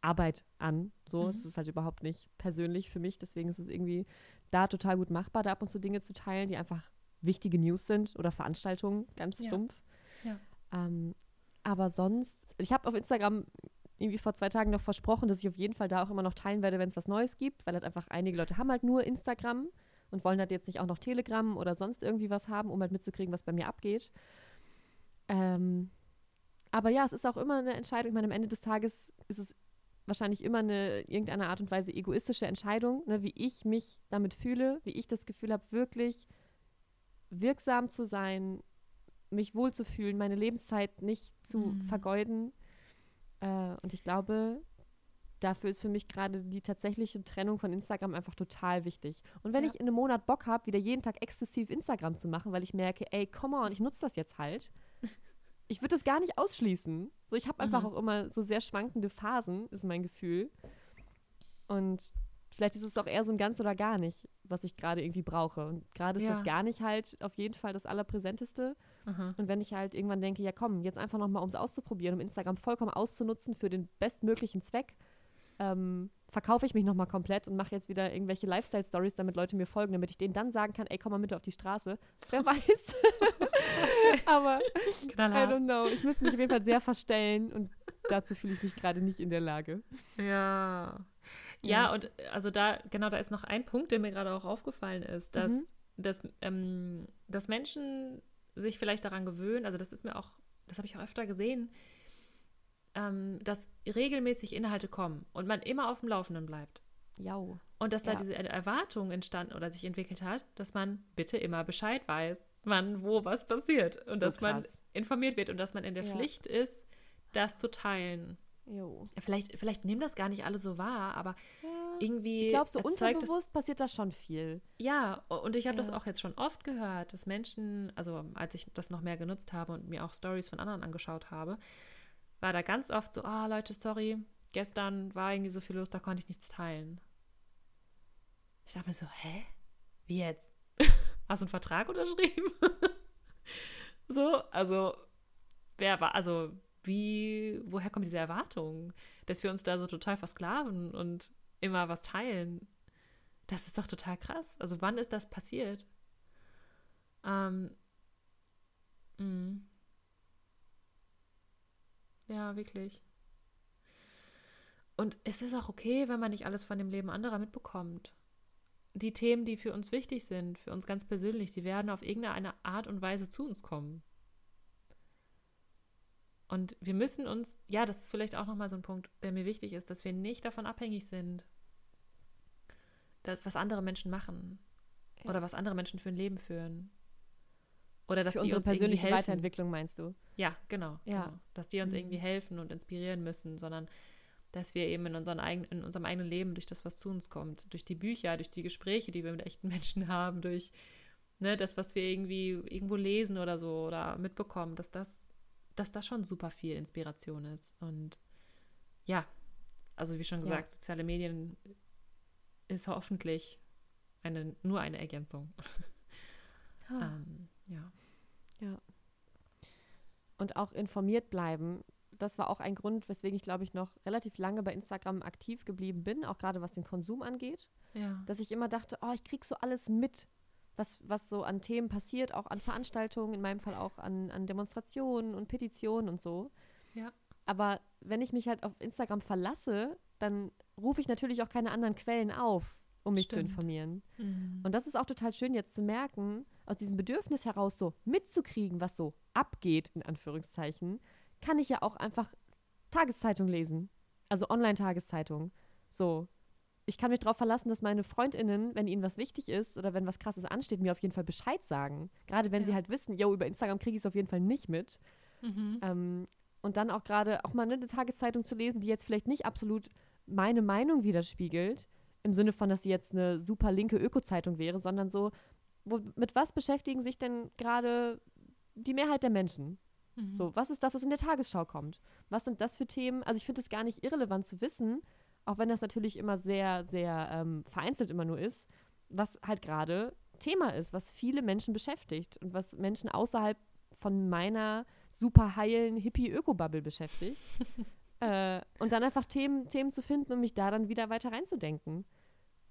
Arbeit an. So, mhm. es ist halt überhaupt nicht persönlich für mich. Deswegen ist es irgendwie da total gut machbar, da ab und zu Dinge zu teilen, die einfach wichtige News sind oder Veranstaltungen, ganz ja. stumpf. Ja. Ähm, aber sonst, ich habe auf Instagram irgendwie vor zwei Tagen noch versprochen, dass ich auf jeden Fall da auch immer noch teilen werde, wenn es was Neues gibt, weil halt einfach einige Leute haben halt nur Instagram und wollen halt jetzt nicht auch noch Telegram oder sonst irgendwie was haben, um halt mitzukriegen, was bei mir abgeht. Ähm, aber ja, es ist auch immer eine Entscheidung. Ich meine, am Ende des Tages ist es wahrscheinlich immer eine irgendeine Art und Weise egoistische Entscheidung, ne, wie ich mich damit fühle, wie ich das Gefühl habe, wirklich wirksam zu sein, mich wohlzufühlen, meine Lebenszeit nicht zu mhm. vergeuden äh, und ich glaube, dafür ist für mich gerade die tatsächliche Trennung von Instagram einfach total wichtig. Und wenn ja. ich in einem Monat Bock habe, wieder jeden Tag exzessiv Instagram zu machen, weil ich merke, ey, come on, ich nutze das jetzt halt. Ich würde das gar nicht ausschließen. So, ich habe einfach mhm. auch immer so sehr schwankende Phasen, ist mein Gefühl. Und vielleicht ist es auch eher so ein ganz oder gar nicht, was ich gerade irgendwie brauche. Und gerade ist ja. das gar nicht halt auf jeden Fall das Allerpräsenteste. Mhm. Und wenn ich halt irgendwann denke, ja komm, jetzt einfach nochmal, um es auszuprobieren, um Instagram vollkommen auszunutzen für den bestmöglichen Zweck, ähm, verkaufe ich mich nochmal komplett und mache jetzt wieder irgendwelche Lifestyle-Stories, damit Leute mir folgen, damit ich denen dann sagen kann, ey, komm mal mit auf die Straße. Wer weiß. Aber Knallhart. I don't know. Ich müsste mich auf jeden Fall sehr verstellen und dazu fühle ich mich gerade nicht in der Lage. Ja. Ja, und also da, genau, da ist noch ein Punkt, der mir gerade auch aufgefallen ist, dass, mhm. dass, ähm, dass Menschen sich vielleicht daran gewöhnen, also das ist mir auch, das habe ich auch öfter gesehen, ähm, dass regelmäßig Inhalte kommen und man immer auf dem Laufenden bleibt. Ja. Und dass da ja. diese Erwartung entstanden oder sich entwickelt hat, dass man bitte immer Bescheid weiß, wann, wo was passiert und so dass krass. man informiert wird und dass man in der ja. Pflicht ist, das zu teilen. Jo. Vielleicht, vielleicht nehmen das gar nicht alle so wahr, aber ja. irgendwie. Ich glaube, so unterbewusst das, passiert da schon viel. Ja, und ich habe ja. das auch jetzt schon oft gehört, dass Menschen, also als ich das noch mehr genutzt habe und mir auch Stories von anderen angeschaut habe, war da ganz oft so: Ah, oh, Leute, sorry, gestern war irgendwie so viel los, da konnte ich nichts teilen. Ich dachte mir so: Hä? Wie jetzt? Hast du einen Vertrag unterschrieben? so, also, wer war, also wie, woher kommt diese Erwartung, dass wir uns da so total versklaven und immer was teilen? Das ist doch total krass. Also wann ist das passiert? Ähm, mh. Mm. Ja, wirklich. Und es ist auch okay, wenn man nicht alles von dem Leben anderer mitbekommt. Die Themen, die für uns wichtig sind, für uns ganz persönlich, die werden auf irgendeine Art und Weise zu uns kommen. Und wir müssen uns, ja, das ist vielleicht auch nochmal so ein Punkt, der mir wichtig ist, dass wir nicht davon abhängig sind, dass, was andere Menschen machen ja. oder was andere Menschen für ein Leben führen. Oder dass für die unsere uns persönliche helfen. Weiterentwicklung meinst du? Ja, genau, Ja. genau. Dass die uns Mhm. irgendwie helfen und inspirieren müssen, sondern dass wir eben in, unseren eigenen, in unserem eigenen Leben durch das, was zu uns kommt, durch die Bücher, durch die Gespräche, die wir mit echten Menschen haben, durch ne, das, was wir irgendwie irgendwo lesen oder so oder mitbekommen, dass das, dass das schon super viel Inspiration ist. Und ja, also wie schon Ja. gesagt, soziale Medien ist hoffentlich eine, nur eine Ergänzung. Ähm, ja. und auch informiert bleiben. Das war auch ein Grund, weswegen ich, glaube ich, noch relativ lange bei Instagram aktiv geblieben bin, auch gerade was den Konsum angeht. Ja. Dass ich immer dachte, oh, ich krieg so alles mit, was, was so an Themen passiert, auch an Veranstaltungen, in meinem Fall auch an, an Demonstrationen und Petitionen und so. Ja. Aber wenn ich mich halt auf Instagram verlasse, dann rufe ich natürlich auch keine anderen Quellen auf, um mich zu Stimmt. informieren. Mhm. Und das ist auch total schön jetzt zu merken, aus diesem Bedürfnis heraus so mitzukriegen, was so abgeht, in Anführungszeichen, kann ich ja auch einfach Tageszeitung lesen. Also Online-Tageszeitung. So. Ich kann mich darauf verlassen, dass meine FreundInnen, wenn ihnen was wichtig ist oder wenn was krasses ansteht, mir auf jeden Fall Bescheid sagen. Gerade wenn sie Ja. halt wissen, yo, über Instagram kriege ich es auf jeden Fall nicht mit. Mhm. Ähm, und dann auch gerade auch mal eine Tageszeitung zu lesen, die jetzt vielleicht nicht absolut meine Meinung widerspiegelt, im Sinne von, dass sie jetzt eine super linke Öko-Zeitung wäre, sondern so, wo, mit was beschäftigen sich denn gerade die Mehrheit der Menschen? Mhm. So, was ist das, was in der Tagesschau kommt? Was sind das für Themen? Also ich finde es gar nicht irrelevant zu wissen, auch wenn das natürlich immer sehr, sehr ähm, vereinzelt immer nur ist, was halt gerade Thema ist, was viele Menschen beschäftigt und was Menschen außerhalb von meiner super heilen Hippie-Öko-Bubble beschäftigt. äh, und dann einfach Themen, Themen zu finden und mich da dann wieder weiter reinzudenken.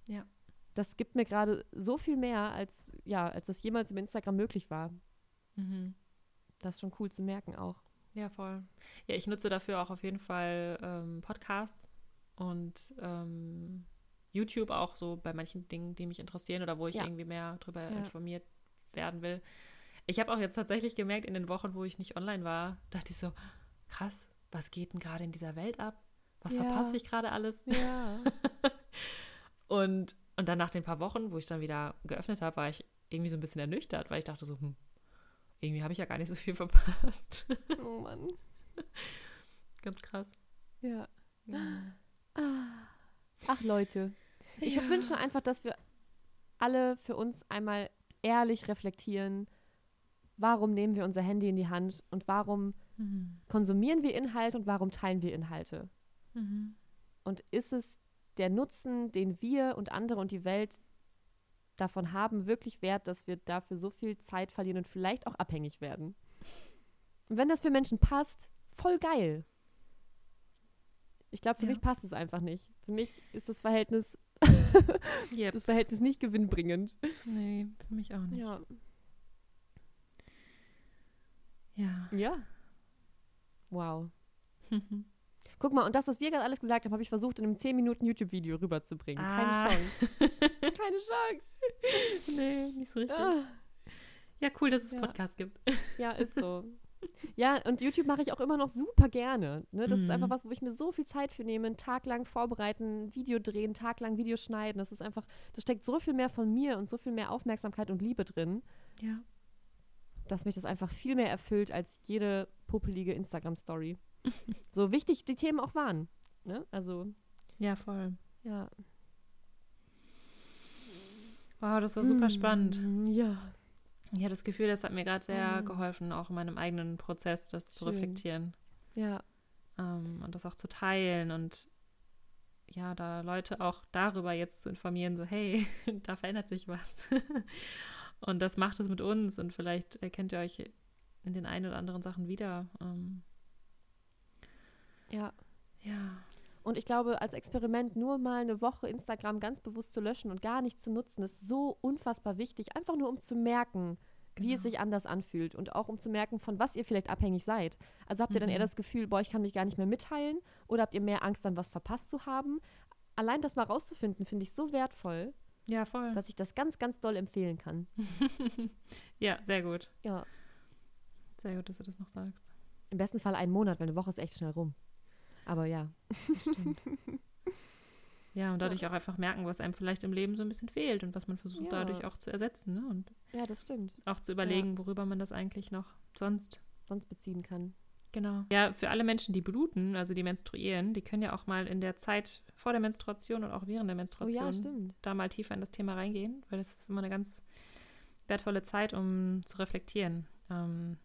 Ja. Das gibt mir gerade so viel mehr, als, ja, als das jemals im Instagram möglich war. Mhm. Das ist schon cool zu merken auch. Ja, voll. Ja, ich nutze dafür auch auf jeden Fall ähm, Podcasts und ähm, YouTube auch so bei manchen Dingen, die mich interessieren oder wo ich Ja. irgendwie mehr darüber Ja. informiert werden will. Ich habe auch jetzt tatsächlich gemerkt, in den Wochen, wo ich nicht online war, dachte ich so, krass, was geht denn gerade in dieser Welt ab? Was Ja. verpasse ich gerade alles? Ja. Und, und dann nach den paar Wochen, wo ich dann wieder geöffnet habe, war ich irgendwie so ein bisschen ernüchtert, weil ich dachte so, hm, irgendwie habe ich ja gar nicht so viel verpasst. oh Mann. Ganz krass. Ja. Ja. Ach Leute, ich Ja. wünsche einfach, dass wir alle für uns einmal ehrlich reflektieren, warum nehmen wir unser Handy in die Hand und warum Mhm. konsumieren wir Inhalte und warum teilen wir Inhalte? Mhm. Und ist es der Nutzen, den wir und andere und die Welt davon haben, wirklich wert, dass wir dafür so viel Zeit verlieren und vielleicht auch abhängig werden? Und wenn das für Menschen passt, voll geil. Ich glaube, für Ja. mich passt es einfach nicht. Für mich ist das Verhältnis, Yep. das Verhältnis nicht gewinnbringend. Nee, für mich auch nicht. Ja. Ja. Ja. Wow. Guck mal, und das, was wir gerade alles gesagt haben, habe ich versucht, in einem 10 Minuten YouTube-Video rüberzubringen. Ah. Keine Chance. Keine Chance. nee, nicht so richtig. Ah. Ja, cool, dass es Ja. Podcast gibt. Ja, ist so. Ja, und YouTube mache ich auch immer noch super gerne. Ne? Das ist Mhm. einfach was, wo ich mir so viel Zeit für nehme, einen Tag lang vorbereiten, Video drehen, Tag lang Video schneiden. Das ist einfach, da steckt so viel mehr von mir und so viel mehr Aufmerksamkeit und Liebe drin, Ja. dass mich das einfach viel mehr erfüllt als jede popelige Instagram-Story. so wichtig die Themen auch waren. Ne? Also, Ja, voll. ja. Wow, das war super spannend. Mm, Ja. Ich habe das Gefühl, das hat mir gerade sehr Mhm. geholfen, auch in meinem eigenen Prozess, das zu Schön. reflektieren Ja. ähm, und das auch zu teilen und ja, da Leute auch darüber jetzt zu informieren, so hey, da verändert sich was. und das macht es mit uns und vielleicht erkennt ihr euch in den einen oder anderen Sachen wieder. Ähm, Ja. Ja. Und ich glaube, als Experiment nur mal eine Woche Instagram ganz bewusst zu löschen und gar nicht zu nutzen, ist so unfassbar wichtig. Einfach nur, um zu merken, wie es Genau. sich anders anfühlt und auch um zu merken, von was ihr vielleicht abhängig seid. Also habt ihr dann eher Mhm. das Gefühl, boah, ich kann mich gar nicht mehr mitteilen oder habt ihr mehr Angst, dann was verpasst zu haben? Allein das mal rauszufinden, finde ich so wertvoll, Ja, voll. dass ich das ganz, ganz doll empfehlen kann. ja, sehr gut. Ja. Sehr gut, dass du das noch sagst. Im besten Fall einen Monat, weil eine Woche ist echt schnell rum. Aber ja. Das stimmt. ja, und dadurch auch einfach merken, was einem vielleicht im Leben so ein bisschen fehlt und was man versucht Ja. dadurch auch zu ersetzen. Ne? Und Ja, das stimmt. auch zu überlegen, worüber man das eigentlich noch sonst Sonst beziehen kann. Genau. Ja, für alle Menschen, die bluten, also die menstruieren, die können ja auch mal in der Zeit vor der Menstruation und auch während der Oh Menstruation ja, stimmt. da mal tiefer in das Thema reingehen, weil das ist immer eine ganz wertvolle Zeit, um zu reflektieren. Ähm,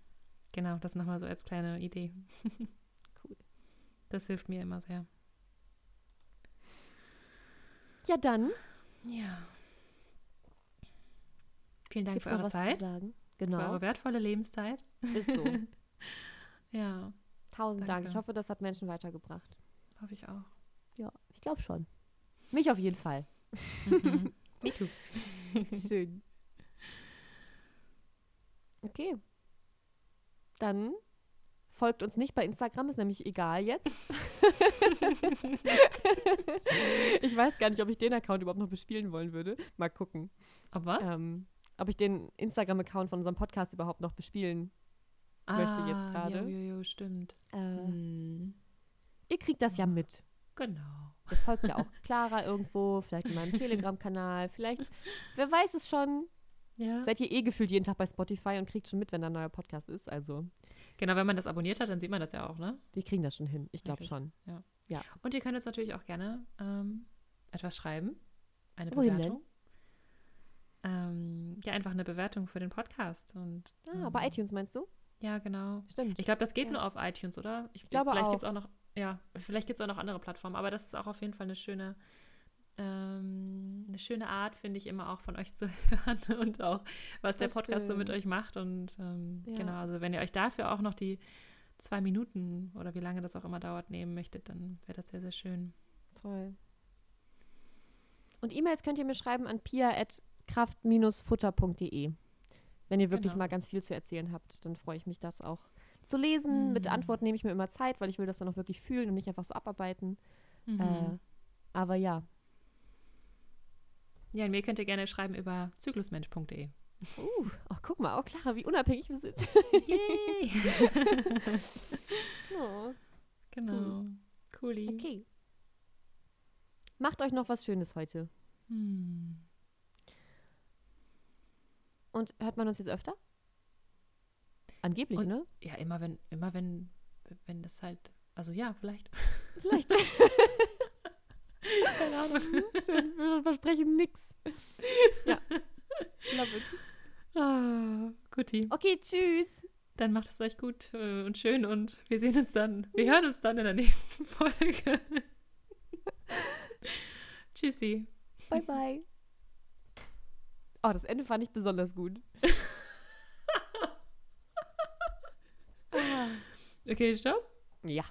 genau, das nochmal so als kleine Idee. Das hilft mir immer sehr. Ja, dann. Ja. Vielen Dank Gibt's für eure Zeit, sagen? für Genau. eure wertvolle Lebenszeit. Ist so. Ja, Tausend Dank. Danke. Ich hoffe, das hat Menschen weitergebracht. hoffe ich auch. Ja, ich glaube schon. Mich auf jeden Fall. Mhm. Me too. Schön. Okay. Dann folgt uns nicht bei Instagram, ist nämlich egal jetzt. ich weiß gar nicht, ob ich den Account überhaupt noch bespielen wollen würde. Mal gucken. Ob was? Ähm, ob ich den Instagram-Account von unserem Podcast überhaupt noch bespielen. möchte jetzt Ah, gerade. Jo, jo, jo, stimmt. Äh, Hm. Ihr kriegt das ja mit. Genau. Ihr folgt ja auch Clara irgendwo, vielleicht in meinem Telegram-Kanal, vielleicht, wer weiß es schon, Ja. seid ihr eh gefühlt jeden Tag bei Spotify und kriegt schon mit, wenn da ein neuer Podcast ist. Also, Genau, wenn man das abonniert hat, dann sieht man das ja auch, ne? wir kriegen das schon hin. Ich glaube schon. Und ihr könnt uns natürlich auch gerne ähm, etwas schreiben. Eine Wohin Bewertung. Ähm, ja, einfach eine Bewertung für den Podcast. Und, Ah, ähm, bei iTunes meinst du? Ja, genau. Stimmt. Ich glaube, das geht Ja. nur auf iTunes, oder? Ich, glaube vielleicht auch. Gibt's auch noch, ja, vielleicht gibt es auch noch andere Plattformen, aber das ist auch auf jeden Fall eine schöne, ähm, eine schöne Art, finde ich, immer auch von euch zu hören und auch, was der Das Podcast so mit stimmt. euch macht. Und ähm, Ja. genau, also wenn ihr euch dafür auch noch die zwei Minuten oder wie lange das auch immer dauert, nehmen möchtet, dann wäre das sehr, sehr schön. Voll. Und E-Mails könnt ihr mir schreiben an pia.kraft-futter.de. Wenn ihr wirklich Genau. mal ganz viel zu erzählen habt, dann freue ich mich, das auch zu lesen. Mit Mhm. Antworten nehme ich mir immer Zeit, weil ich will das dann auch wirklich fühlen und nicht einfach so abarbeiten. Mhm. Äh, aber ja. Ja, und mir könnt ihr gerne schreiben über zyklusmensch.de. Uh, oh, guck mal, auch Clara, wie unabhängig wir sind. Yay! Oh, genau. Cooli. okay. Macht euch noch was Schönes heute. Hm. Und hört man uns jetzt öfter? Angeblich, Und- ne? Ja, immer wenn, immer wenn, wenn das halt, also ja, vielleicht. Vielleicht. Keine Ahnung. Schön, wir versprechen nix. Ja. Love it. Ah, guti. Okay, tschüss. Dann macht es euch gut äh, und schön und wir sehen uns dann, wir hören uns dann in der nächsten Folge. Tschüssi. Bye, bye. Oh, das Ende fand ich besonders gut. Okay, stopp. Ja.